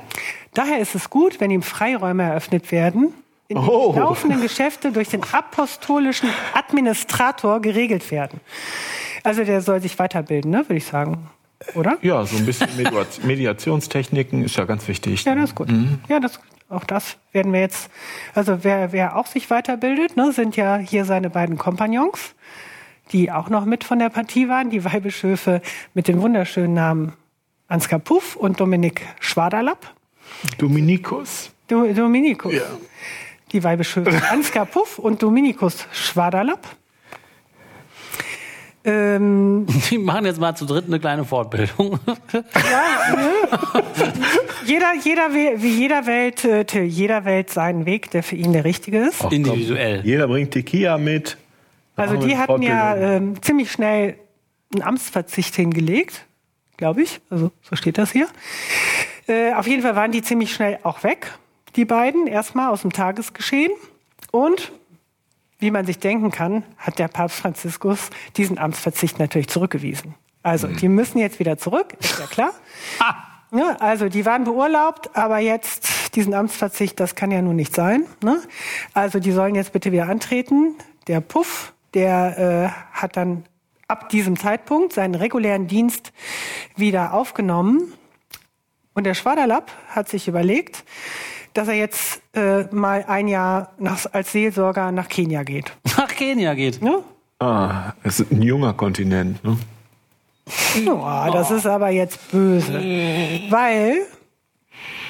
Daher ist es gut, wenn ihm Freiräume eröffnet werden, in denen Oh. die laufenden Geschäfte durch den apostolischen Administrator geregelt werden. Also der soll sich weiterbilden, ne, würde ich sagen. Oder? Ja, so ein bisschen Mediat- Mediationstechniken ist ja ganz wichtig. Ja, das ist gut. Ja, das, auch das werden wir jetzt, also wer, wer auch sich weiterbildet, ne, sind ja hier seine beiden Kompagnons, die auch noch mit von der Partie waren, die Weihbischöfe mit dem wunderschönen Namen Ansgar Puff und Dominik Schwaderlapp. Dominikus. Do Dominikus. Die Weibe schön. Ansgar Puff und Dominikus Schwaderlapp. Ähm, Die machen jetzt mal zu dritt eine kleine Fortbildung. jeder, jeder, we- wie jeder Welt, äh, Till, jeder Welt seinen Weg, der für ihn der richtige ist. Individuell. Jeder bringt Tequila mit. Da Also die hatten ja ähm, ziemlich schnell einen Amtsverzicht hingelegt, glaube ich. Also so steht das hier. Äh, auf jeden Fall waren die ziemlich schnell auch weg, die beiden, erstmal aus dem Tagesgeschehen. Und wie man sich denken kann, hat der Papst Franziskus diesen Amtsverzicht natürlich zurückgewiesen. Also die müssen jetzt wieder zurück, ist ja klar. Ja, also die waren beurlaubt, aber jetzt diesen Amtsverzicht, das kann ja nun nicht sein. Ne? Also die sollen jetzt bitte wieder antreten. Der Puff, der äh, hat dann ab diesem Zeitpunkt seinen regulären Dienst wieder aufgenommen. Und der Schwaderlapp hat sich überlegt, dass er jetzt äh, mal ein Jahr nach, als Seelsorger nach Kenia geht. Nach Kenia geht. Ne? Ah, es ist ein junger Kontinent. Ne? Ja, das ist aber jetzt böse. Weil,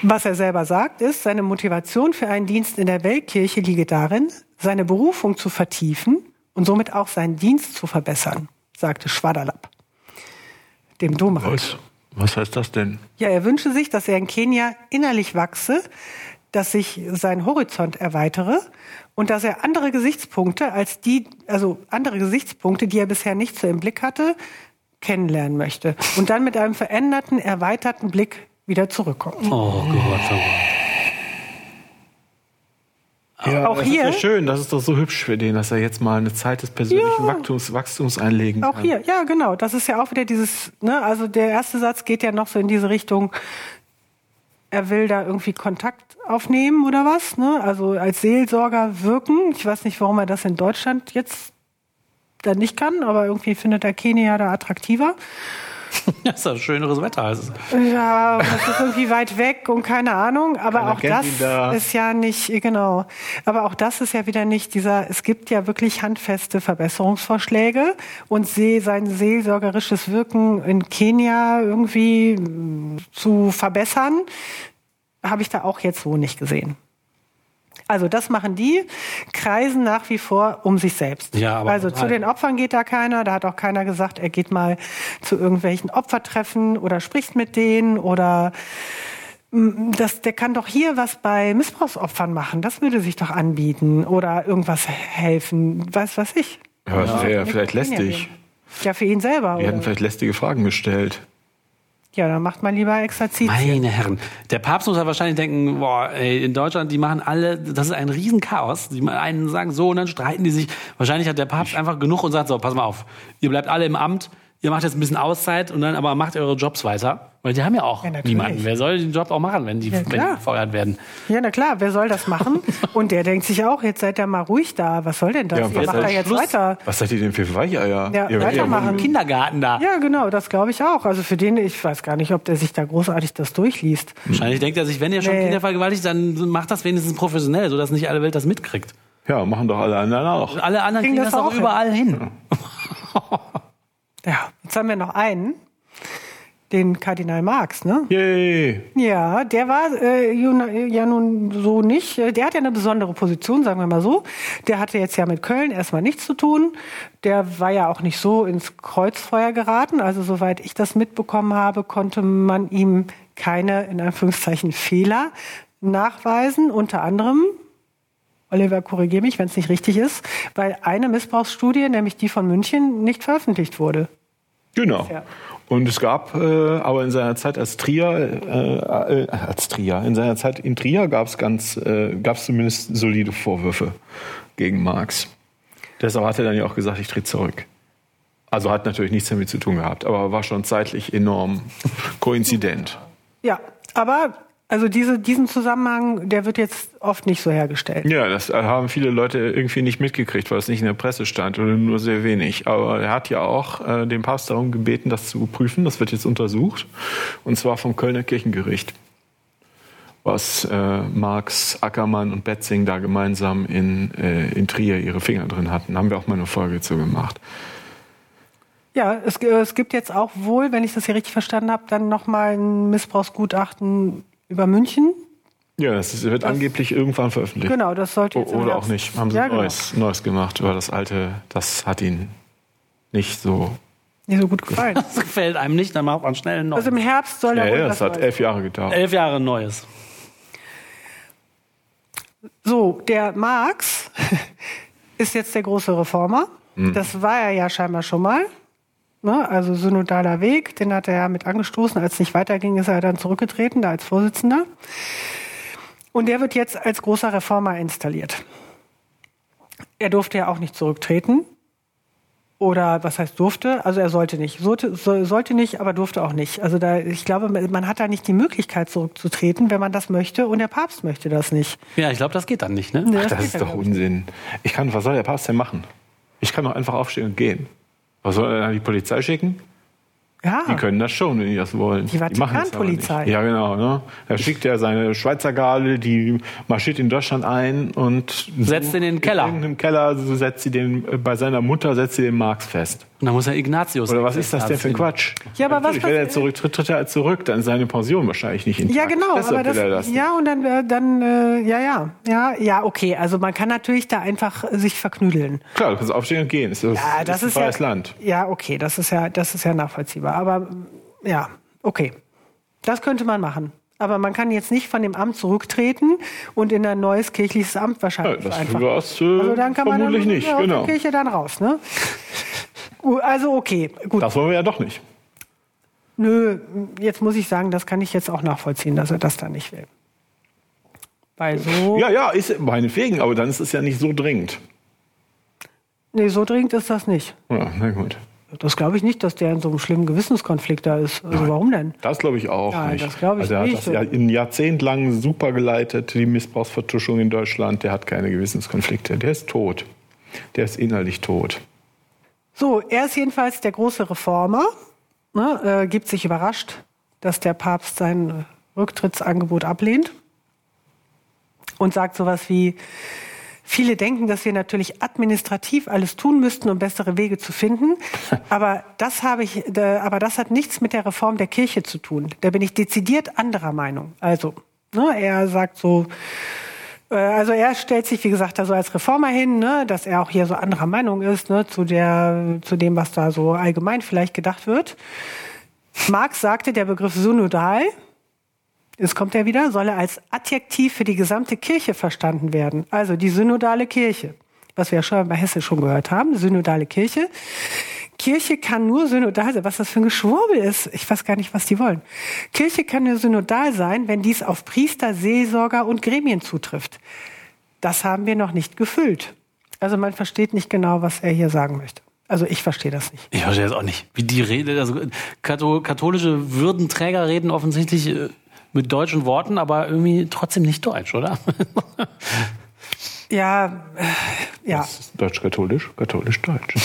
was er selber sagt, ist, seine Motivation für einen Dienst in der Weltkirche liege darin, seine Berufung zu vertiefen und somit auch seinen Dienst zu verbessern, sagte Schwaderlapp. Dem Domrat. Was? Was heißt das denn? Ja, er wünsche sich, dass er in Kenia innerlich wachse, dass sich sein Horizont erweitere und dass er andere Gesichtspunkte als die, also andere Gesichtspunkte, die er bisher nicht so im Blick hatte, kennenlernen möchte und dann mit einem veränderten, erweiterten Blick wieder zurückkommt. Oh Gott, oh Gott. Ja, Auch das hier- ist ja schön. Das ist doch so hübsch für den, dass er jetzt mal eine Zeit des persönlichen Ja. Wachstums, Wachstums einlegen Auch kann. hier, ja, genau. Das ist ja auch wieder dieses, ne, also der erste Satz geht ja noch so in diese Richtung, er will da irgendwie Kontakt aufnehmen oder was, ne? Also als Seelsorger wirken. Ich weiß nicht, warum er das in Deutschland jetzt da nicht kann, aber irgendwie findet er Kenia da attraktiver. Das ist doch schöneres Wetter. Also, Ja, das ist irgendwie weit weg und keine Ahnung. Aber Keiner auch das da. ist ja nicht, genau. Aber auch das ist ja wieder nicht dieser, es gibt ja wirklich handfeste Verbesserungsvorschläge und sehe sein seelsorgerisches Wirken in Kenia irgendwie zu verbessern, habe ich da auch jetzt so nicht gesehen. Also das machen die, kreisen nach wie vor um sich selbst. Ja, aber also zu den Opfern geht da keiner. Da hat auch keiner gesagt, er geht mal zu irgendwelchen Opfertreffen oder spricht mit denen oder mm, das, der kann doch hier was bei Missbrauchsopfern machen. Das würde sich doch anbieten oder irgendwas helfen. Weiß was ich. Ja, das wäre ja vielleicht lästig. Ja, für ihn selber. Wir hätten Oder? vielleicht lästige Fragen gestellt. Ja, dann macht man lieber Exerzitien. meine Herren. Der Papst muss ja wahrscheinlich denken, boah, ey, in Deutschland, die machen alle, das ist ein Riesenchaos. Die einen sagen so und dann streiten die sich. Wahrscheinlich hat der Papst einfach genug und sagt so, pass mal auf, ihr bleibt alle im Amt, ihr macht jetzt ein bisschen Auszeit und dann aber macht eure Jobs weiter. Weil die haben ja auch Ja, niemanden. Wer soll den Job auch machen, wenn die, Ja, wenn die gefeuert werden? Ja, na klar, wer soll das machen? Und der denkt sich auch, jetzt seid ihr mal ruhig da. Was soll denn das? Ja, ihr was macht soll da jetzt Schluss? weiter. Was seid ihr denn für Weicheier? Ja, Ihr weitermachen. Im Kindergarten da. Ja, genau, das glaube ich auch. Also für den, ich weiß gar nicht, ob der sich da großartig das durchliest. Wahrscheinlich denkt er sich, wenn ihr schon Nee. Kinder vergewaltigt, dann macht das wenigstens professionell, sodass nicht alle Welt das mitkriegt. Ja, machen doch alle anderen auch. Alle anderen Kriegen kriegen das das auch auch hin. überall hin. Ja, jetzt haben wir noch einen, den Kardinal Marx, ne? Yay! Ja, der war äh, ju- ja nun so nicht. Äh, Der hat ja eine besondere Position, sagen wir mal so. Der hatte jetzt ja mit Köln erstmal nichts zu tun. Der war ja auch nicht so ins Kreuzfeuer geraten. Also soweit ich das mitbekommen habe, konnte man ihm keine, in Anführungszeichen, Fehler nachweisen. Unter anderem, Oliver, korrigiere mich, wenn es nicht richtig ist, weil eine Missbrauchsstudie, nämlich die von München, nicht veröffentlicht wurde. Genau. Ja. Und es gab äh, aber in seiner Zeit als Trier, äh, äh, als Trier, in seiner Zeit in Trier gab es ganz, äh, gab es zumindest solide Vorwürfe gegen Marx. Deshalb hat er dann ja auch gesagt, ich trete zurück. Also hat natürlich nichts damit zu tun gehabt, aber war schon zeitlich enorm koinzident. Ja, aber also diese, diesen Zusammenhang, der wird jetzt oft nicht so hergestellt. Ja, das haben viele Leute irgendwie nicht mitgekriegt, weil es nicht in der Presse stand oder nur sehr wenig. Aber er hat ja auch äh, den Papst darum gebeten, das zu prüfen. Das wird jetzt untersucht. Und zwar vom Kölner Kirchengericht. Was äh, Marx, Ackermann und Betzing da gemeinsam in, äh, in Trier ihre Finger drin hatten. Da haben wir auch mal eine Folge zu gemacht. Ja, es, äh, es gibt jetzt auch wohl, wenn ich das hier richtig verstanden habe, dann nochmal ein Missbrauchsgutachten über München. Ja, das wird angeblich irgendwann veröffentlicht. Genau, das sollte jetzt im Oder auch nicht. Haben sie Ja, genau. neues, neues gemacht, weil das alte, das hat ihn nicht so. Nicht so gut gefallen. Das gefällt einem nicht, dann macht man schnell ein neues. Also im Herbst soll Ja, er ja, was das hat Neues elf Jahre gedauert. Elf Jahre neues. So, der Marx ist jetzt der große Reformer. Mhm. Das war er ja scheinbar schon mal. Ne? Also synodaler Weg, den hat er ja mit angestoßen. Als es nicht weiterging, ist er dann zurückgetreten, da als Vorsitzender. Und der wird jetzt als großer Reformer installiert. Er durfte ja auch nicht zurücktreten. Oder was heißt durfte? Also er sollte nicht. Sollte, so- sollte nicht, aber durfte auch nicht. Also da, ich glaube, man hat da nicht die Möglichkeit zurückzutreten, wenn man das möchte. Und der Papst möchte das nicht. Ja, ich glaube, das geht dann nicht, ne? Nee, Ach, das geht ist doch. Unsinn. Ich kann, was soll der Papst denn machen? Ich kann doch einfach aufstehen und gehen. Was soll er dann die Polizei schicken? Ja. Die können das schon, wenn die das wollen. Die Vatikanpolizei. Ja, genau. Ne? Da schickt er seine Schweizer Garde, die marschiert in Deutschland ein und Setzt in den Keller. In irgendeinem Keller so setzt sie den, äh, bei seiner Mutter setzt sie den Marx fest. Und dann muss er Ignatius. Oder was ist das denn für ein Quatsch? Ja, aber was Natürlich, wenn er passiert- zurücktritt, tritt er zurück, dann ist seine Pension wahrscheinlich nicht intakt. Ja, genau, Deshalb aber das, will er das ja und dann äh, dann äh, ja ja ja ja okay, also man kann natürlich da einfach äh, sich verknüdeln. Klar, du kannst aufstehen und gehen. Das ist, Ja, das ein ist freies ja Land. Ja, okay, das ist ja das ist ja nachvollziehbar, aber ja, okay. Das könnte man machen. Aber man kann jetzt nicht von dem Amt zurücktreten und in ein neues kirchliches Amt wahrscheinlich Ja, das einfach. war's, äh, also dann kann man vermutlich dann, nicht, ja, aus genau. der Kirche dann raus, ne? Also okay, gut. Das wollen wir ja doch nicht. Nö, jetzt muss ich sagen, das kann ich jetzt auch nachvollziehen, dass er das da nicht will. Weil so, Ja, ja, ist meinetwegen, aber dann ist es ja nicht so dringend. nee, so dringend ist das nicht. Ja, na gut. Das glaube ich nicht, dass der in so einem schlimmen Gewissenskonflikt da ist. Also warum denn? Das glaube ich auch Ja, nicht. das glaube ich also er hat nicht. das ja ein Jahrzehnt lang super geleitet, die Missbrauchsvertuschung in Deutschland. Der hat keine Gewissenskonflikte. Der ist tot. Der ist innerlich tot. So, er ist jedenfalls der große Reformer, ne, äh, gibt sich überrascht, dass der Papst sein Rücktrittsangebot ablehnt und sagt sowas wie, viele denken, dass wir natürlich administrativ alles tun müssten, um bessere Wege zu finden, aber das habe ich, aber das hat nichts mit der Reform der Kirche zu tun. Da bin ich dezidiert anderer Meinung. Also, ne, er sagt so, äh, also er stellt sich, wie gesagt, da so als Reformer hin, ne, dass er auch hier so anderer Meinung ist, ne, zu der, zu dem, was da so allgemein vielleicht gedacht wird. Marx sagte, der Begriff synodal, jetzt kommt er wieder, solle als Adjektiv für die gesamte Kirche verstanden werden. Also die synodale Kirche, was wir ja schon bei Hesse schon gehört haben, synodale Kirche. Kirche kann nur synodal sein. Was das für ein Geschwurbel ist, ich weiß gar nicht, was die wollen. Kirche kann nur synodal sein, wenn dies auf Priester, Seelsorger und Gremien zutrifft. Das haben wir noch nicht gefüllt. Also man versteht nicht genau, was er hier sagen möchte. Also ich verstehe das nicht. Ich verstehe das auch nicht. Wie die Rede, also Kathol katholische Würdenträger reden offensichtlich äh, mit deutschen Worten, aber irgendwie trotzdem nicht deutsch, oder? Ja, äh, ja. Das ist Deutsch-katholisch, katholisch-deutsch.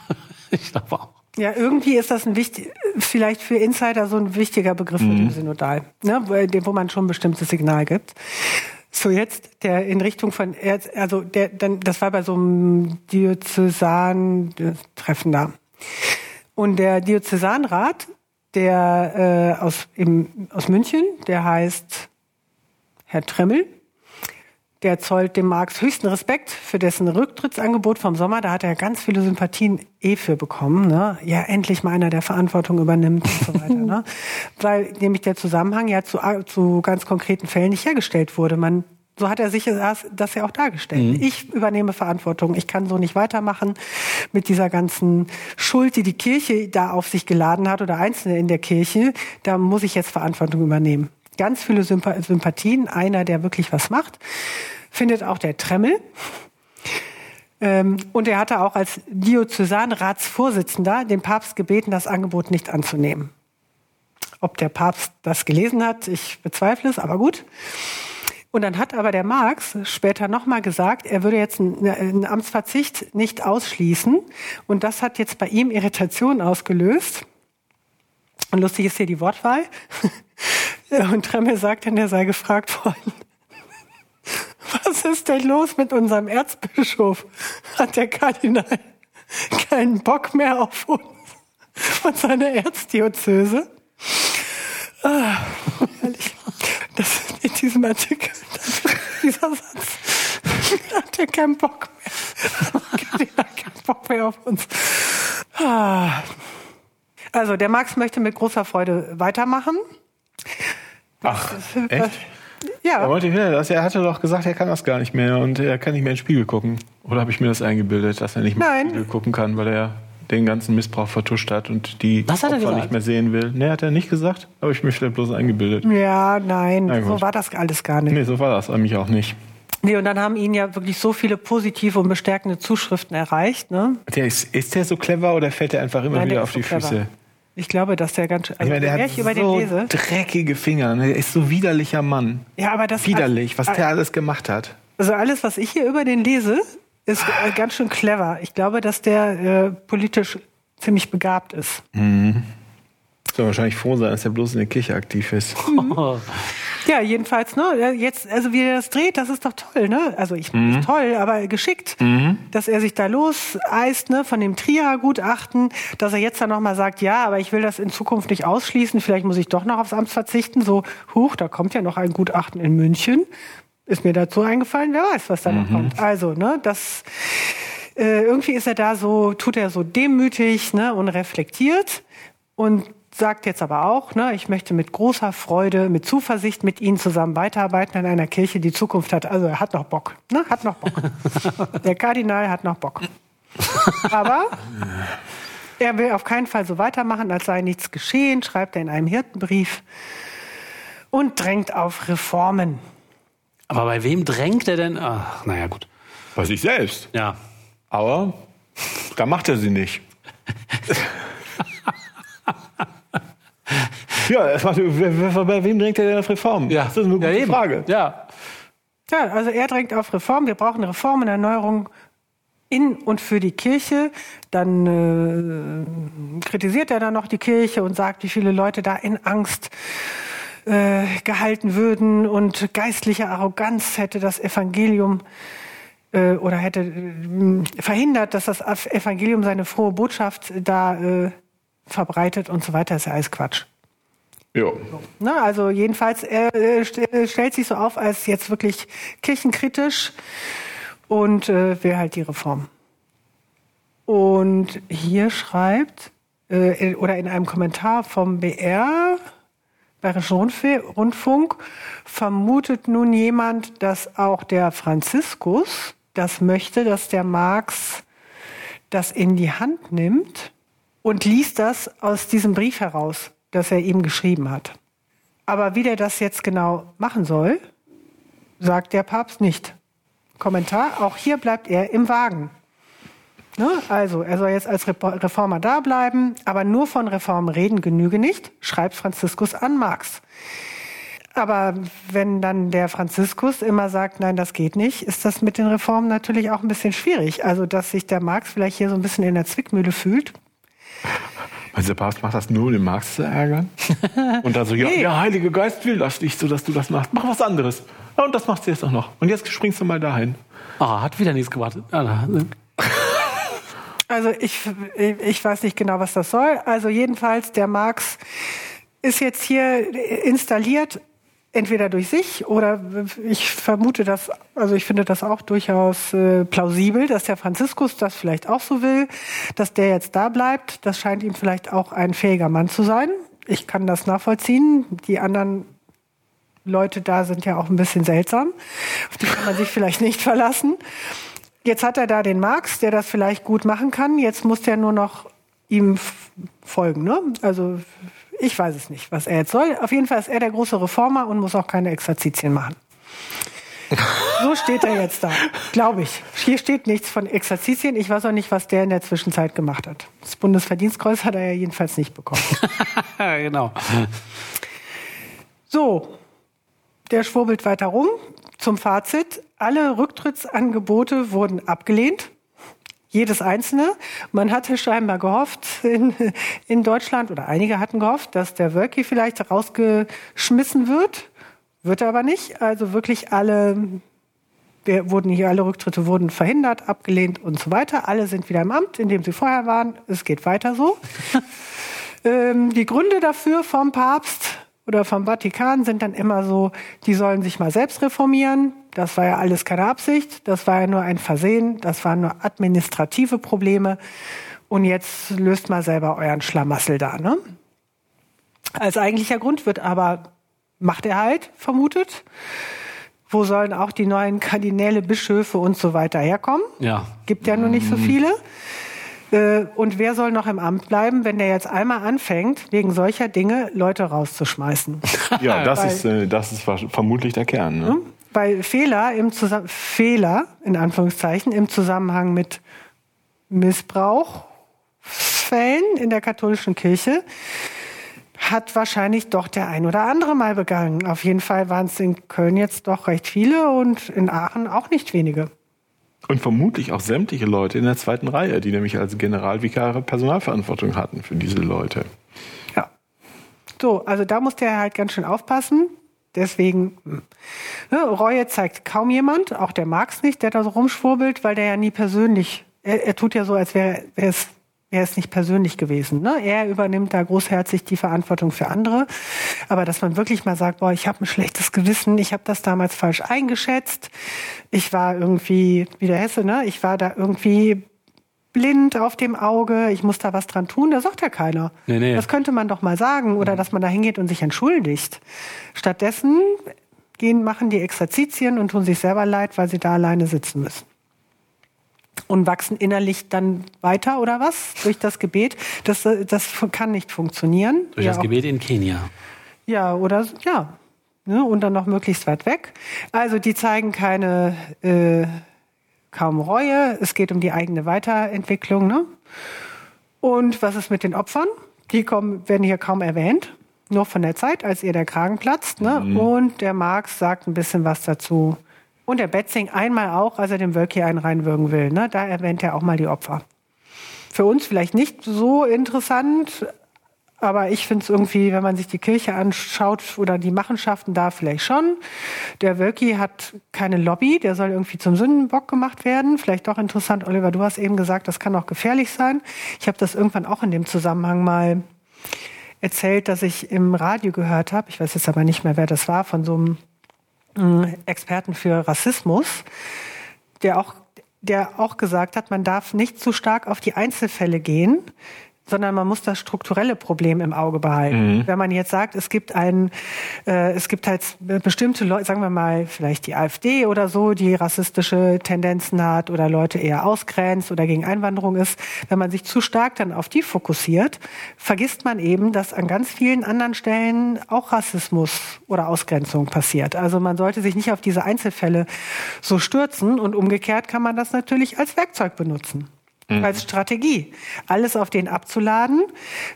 ich glaube auch. Ja, irgendwie ist das ein wichtig, vielleicht für Insider so ein wichtiger Begriff mit dem Synodal, ne, wo, wo man schon ein bestimmtes Signal gibt. So jetzt der in Richtung von Erz- also der dann das war bei so einem Diözesan Treffen da. Und der Diözesanrat, der äh, aus im, aus München, der heißt Herr Tremmel, der zollt dem Marx höchsten Respekt für dessen Rücktrittsangebot vom Sommer. Da hat er ganz viele Sympathien eh für bekommen. Ne? Ja, endlich mal einer, der Verantwortung übernimmt und so weiter. ne? Weil nämlich der Zusammenhang ja zu, zu ganz konkreten Fällen nicht hergestellt wurde. Man, so hat er sich das, ja auch dargestellt. Ich übernehme Verantwortung. Ich kann so nicht weitermachen mit dieser ganzen Schuld, die die Kirche da auf sich geladen hat oder Einzelne in der Kirche. Da muss ich jetzt Verantwortung übernehmen ganz viele Sympa Sympathien. Einer, der wirklich was macht, findet auch der Tremmel. Ähm, und er hatte auch als Diözesanratsvorsitzender den Papst gebeten, das Angebot nicht anzunehmen. Ob der Papst das gelesen hat, ich bezweifle es, aber gut. Und dann hat aber der Marx später nochmal gesagt, er würde jetzt einen, Amtsverzicht nicht ausschließen. Und das hat jetzt bei ihm Irritation ausgelöst. Und lustig ist hier die Wortwahl. Und Tremmel sagt dann, er sei gefragt worden. Was ist denn los mit unserem Erzbischof? Hat der Kardinal keinen Bock mehr auf uns? von seiner Erzdiözese. Ah, ehrlich. Das diesem Artikel, dieser Satz, hat er keinen Bock mehr. Der hat keinen Bock mehr auf uns. Ah. Also, der Max möchte mit großer Freude weitermachen. Ach, echt? Ja. Er wollte wieder das. Er hatte doch gesagt, er kann das gar nicht mehr und er kann nicht mehr in den Spiegel gucken. Oder habe ich mir das eingebildet, dass er nicht mehr in den Spiegel gucken kann, weil er den ganzen Missbrauch vertuscht hat und die Was hat er Opfer gesagt? nicht mehr sehen will. Nee, hat er nicht gesagt, habe ich mir vielleicht bloß eingebildet. Ja, nein, Na so war das alles gar nicht. Nee, so war das eigentlich auch nicht. Nee, und dann haben ihn ja wirklich so viele positive und bestärkende Zuschriften erreicht. Ne? Der ist, ist der so clever oder fällt er einfach immer Nein, der wieder auf die so clever. Füße? Ich glaube, dass der ganz schön. Ich Also, meine, der wenn hat ich über so den lese. dreckige Finger. ne? Der ist so widerlicher Mann. Ja, aber das Widerlich, was also, der alles gemacht hat. Also alles, was ich hier über den lese, ist äh, ganz schön clever. Ich glaube, dass der äh, politisch ziemlich begabt ist. Soll wahrscheinlich froh sein, dass er bloß in der Kirche aktiv ist. Ja, jedenfalls, ne, jetzt, also wie er das dreht, das ist doch toll, ne? Also ich nicht toll, aber geschickt, dass er sich da loseist, ne, von dem TRIA-Gutachten, dass er jetzt dann nochmal sagt, ja, aber ich will das in Zukunft nicht ausschließen, vielleicht muss ich doch noch aufs Amt verzichten, so, huch, da kommt ja noch ein Gutachten in München. Ist mir dazu eingefallen, wer weiß, was da noch kommt. Also, ne, das, äh, irgendwie ist er da so, tut er so demütig, ne, und reflektiert und sagt jetzt aber auch, ne, ich möchte mit großer Freude, mit Zuversicht mit Ihnen zusammen weiterarbeiten in einer Kirche, die Zukunft hat. Also er hat noch Bock, ne, hat noch Bock. Der Kardinal hat noch Bock. Aber er will auf keinen Fall so weitermachen, als sei nichts geschehen, schreibt er in einem Hirtenbrief und drängt auf Reformen. Aber bei wem drängt er denn? Ach, naja, gut. Bei sich selbst. Ja. Aber da macht er sie nicht. ja, es macht, bei wem drängt er denn auf Reform? Ja. Das ist eine gute ja. Frage. Ja. Ja, also er drängt auf Reform. Wir brauchen Reformen, Erneuerung in und für die Kirche. Dann äh, kritisiert er dann noch die Kirche und sagt, wie viele Leute da in Angst äh, gehalten würden und geistliche Arroganz hätte das Evangelium äh, oder hätte äh, verhindert, dass das Evangelium seine frohe Botschaft da äh, verbreitet und so weiter. Das ist ja alles Quatsch. Ja. Ne, also jedenfalls, er äh, st- stellt sich so auf als jetzt wirklich kirchenkritisch und will halt die Reform. Und hier schreibt, oder in einem Kommentar vom BR, Bayerischen Rundf- Rundfunk, vermutet nun jemand, dass auch der Franziskus das möchte, dass der Marx das in die Hand nimmt und liest das aus diesem Brief heraus, das er ihm geschrieben hat. Aber wie der das jetzt genau machen soll, sagt der Papst nicht. Kommentar, auch hier bleibt er im Wagen. Ne? Also, er soll jetzt als Reformer da bleiben, aber nur von Reformen reden genüge nicht, schreibt Franziskus an Marx. Aber wenn dann der Franziskus immer sagt, nein, das geht nicht, ist das mit den Reformen natürlich auch ein bisschen schwierig. Also, dass sich der Marx vielleicht hier so ein bisschen in der Zwickmühle fühlt, Also der Papst macht das nur, um den Marx zu ärgern. Und dann so, ja, Nee. der Heilige Geist will das nicht so, dass du das machst. Mach was anderes. Ja, und das machst du jetzt auch noch. Und jetzt springst du mal dahin. Ah, hat wieder nichts gebracht. Also ich, ich weiß nicht genau, was das soll. Also jedenfalls, der Marx ist jetzt hier installiert, entweder durch sich oder ich vermute das, also ich finde das auch durchaus äh, plausibel, dass der Franziskus das vielleicht auch so will, dass der jetzt da bleibt. Das scheint ihm vielleicht auch ein fähiger Mann zu sein. Ich kann das nachvollziehen. Die anderen Leute da sind ja auch ein bisschen seltsam. Auf die kann man sich vielleicht nicht verlassen. Jetzt hat er da den Marx, der das vielleicht gut machen kann. Jetzt muss der nur noch ihm folgen. Ne? Also ich weiß es nicht, was er jetzt soll. Auf jeden Fall ist er der große Reformer und muss auch keine Exerzitien machen. So steht er jetzt da, glaube ich. Hier steht nichts von Exerzitien. Ich weiß auch nicht, was der in der Zwischenzeit gemacht hat. Das Bundesverdienstkreuz hat er ja jedenfalls nicht bekommen. genau. So, der schwurbelt weiter rum. Zum Fazit. Alle Rücktrittsangebote wurden abgelehnt. Jedes einzelne. Man hatte scheinbar gehofft in, in Deutschland, oder einige hatten gehofft, dass der Wölki vielleicht rausgeschmissen wird. Wird er aber nicht. Also wirklich alle, wir wurden hier, alle Rücktritte wurden verhindert, abgelehnt und so weiter. Alle sind wieder im Amt, in dem sie vorher waren. Es geht weiter so. Ähm, die Gründe dafür vom Papst oder vom Vatikan sind dann immer so, die sollen sich mal selbst reformieren. Das war ja alles keine Absicht, das war ja nur ein Versehen, das waren nur administrative Probleme. Und jetzt löst mal selber euren Schlamassel da. Ne? Als eigentlicher Grund wird aber macht er halt, vermutet. Wo sollen auch die neuen Kardinäle, Bischöfe und so weiter herkommen? Ja. Gibt ja nur nicht so viele. Äh, und wer soll noch im Amt bleiben, wenn der jetzt einmal anfängt, wegen solcher Dinge Leute rauszuschmeißen? Ja, das, Weil- ist, äh, das ist vermutlich der Kern. Ne? Weil Fehler im Zusammen Fehler in Anführungszeichen im Zusammenhang mit Missbrauchsfällen in der katholischen Kirche hat wahrscheinlich doch der ein oder andere mal begangen. Auf jeden Fall waren es in Köln jetzt doch recht viele und in Aachen auch nicht wenige. Und vermutlich auch sämtliche Leute in der zweiten Reihe, die nämlich als Generalvikare Personalverantwortung hatten für diese Leute. Ja. So, also da muss der halt ganz schön aufpassen. Deswegen, ne, Reue zeigt kaum jemand, auch der mag's nicht, der da so rumschwurbelt, weil der ja nie persönlich, er, er tut ja so, als wäre es wäre es nicht persönlich gewesen. Ne? Er übernimmt da großherzig die Verantwortung für andere. Aber dass man wirklich mal sagt, boah, ich habe ein schlechtes Gewissen, ich habe das damals falsch eingeschätzt, ich war irgendwie, wie der Hesse, ne? ich war da irgendwie blind auf dem Auge, ich muss da was dran tun, da sagt ja keiner. Nee, nee. Das könnte man doch mal sagen oder dass man da hingeht und sich entschuldigt. Stattdessen gehen, machen die Exerzitien und tun sich selber leid, weil sie da alleine sitzen müssen. Und wachsen innerlich dann weiter oder was? Durch das Gebet? Das, äh, das kann nicht funktionieren. Durch ja, das Gebet in Kenia. ja, oder ja. Ne, und dann noch möglichst weit weg. Also die zeigen keine äh, kaum Reue. Es geht um die eigene Weiterentwicklung. Ne? Und was ist mit den Opfern? Die kommen, werden hier kaum erwähnt. Nur von der Zeit, als ihr der Kragen platzt. Ne? Und der Marx sagt ein bisschen was dazu. Und der Betzing einmal auch, als er den Wölki einen reinwürgen will. Ne? Da erwähnt er auch mal die Opfer. Für uns vielleicht nicht so interessant, aber ich finde es irgendwie, wenn man sich die Kirche anschaut oder die Machenschaften da vielleicht schon. Der Wölki hat keine Lobby, der soll irgendwie zum Sündenbock gemacht werden. Vielleicht doch interessant, Oliver, du hast eben gesagt, das kann auch gefährlich sein. Ich habe das irgendwann auch in dem Zusammenhang mal erzählt, dass ich im Radio gehört habe, ich weiß jetzt aber nicht mehr, wer das war, von so einem Experten für Rassismus, der auch, der auch gesagt hat, man darf nicht zu stark auf die Einzelfälle gehen, sondern man muss das strukturelle Problem im Auge behalten. Wenn man jetzt sagt, es gibt ein, äh, es gibt halt bestimmte Leute, sagen wir mal vielleicht die AfD oder so, die rassistische Tendenzen hat oder Leute eher ausgrenzt oder gegen Einwanderung ist, wenn man sich zu stark dann auf die fokussiert, vergisst man eben, dass an ganz vielen anderen Stellen auch Rassismus oder Ausgrenzung passiert. Also man sollte sich nicht auf diese Einzelfälle so stürzen und umgekehrt kann man das natürlich als Werkzeug benutzen als Strategie, alles auf den abzuladen.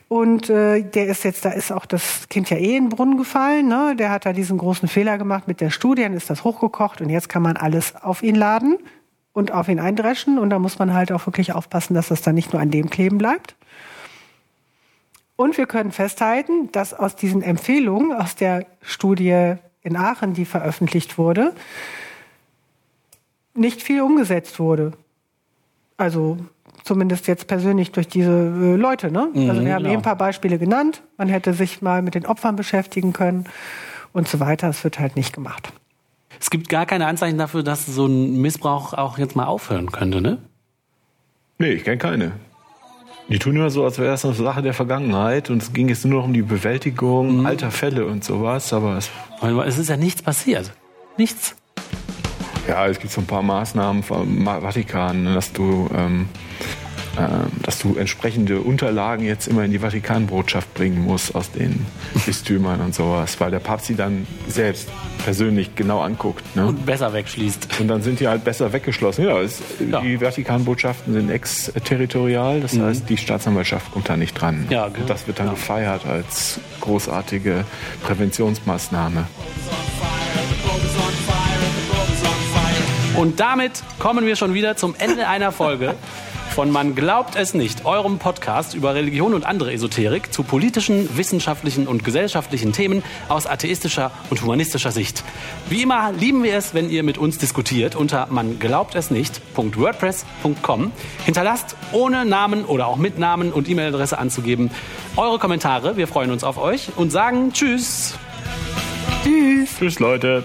Und äh, der ist jetzt, da ist auch das Kind ja eh in den Brunnen gefallen. Ne? Der hat da diesen großen Fehler gemacht mit der Studie, dann ist das hochgekocht und jetzt kann man alles auf ihn laden und auf ihn eindreschen. Und da muss man halt auch wirklich aufpassen, dass das dann nicht nur an dem kleben bleibt. Und wir können festhalten, dass aus diesen Empfehlungen, aus der Studie in Aachen, die veröffentlicht wurde, nicht viel umgesetzt wurde. Also zumindest jetzt persönlich durch diese äh, Leute. Ne? Also wir haben genau. eben ein paar Beispiele genannt. Man hätte sich mal mit den Opfern beschäftigen können und so weiter. Es wird halt nicht gemacht. Es gibt gar keine Anzeichen dafür, dass so ein Missbrauch auch jetzt mal aufhören könnte, ne? Nee, ich kenne keine. Die tun immer so, als wäre das eine Sache der Vergangenheit und es ging jetzt nur noch um die Bewältigung alter Fälle und sowas, aber es, es ist ja nichts passiert. Nichts. Ja, es gibt so ein paar Maßnahmen vom Vatikan, ne, dass du, ähm, ähm, dass du entsprechende Unterlagen jetzt immer in die Vatikanbotschaft bringen musst aus den Bistümern und sowas, weil der Papst sie dann selbst persönlich genau anguckt. Ne? Und besser wegschließt. Und dann sind die halt besser weggeschlossen. Ja, es, Ja. die Vatikanbotschaften sind exterritorial, das heißt, die Staatsanwaltschaft kommt da nicht dran. Ja, genau. Und das wird dann Ja. gefeiert als großartige Präventionsmaßnahme. Und damit kommen wir schon wieder zum Ende einer Folge von Man glaubt es nicht, eurem Podcast über Religion und andere Esoterik zu politischen, wissenschaftlichen und gesellschaftlichen Themen aus atheistischer und humanistischer Sicht. Wie immer lieben wir es, wenn ihr mit uns diskutiert unter man glaubt es nicht.wordpress.com. Hinterlasst ohne Namen oder auch mit Namen und E-Mail-Adresse anzugeben eure Kommentare. Wir freuen uns auf euch und sagen Tschüss. Tschüss. Tschüss, Leute.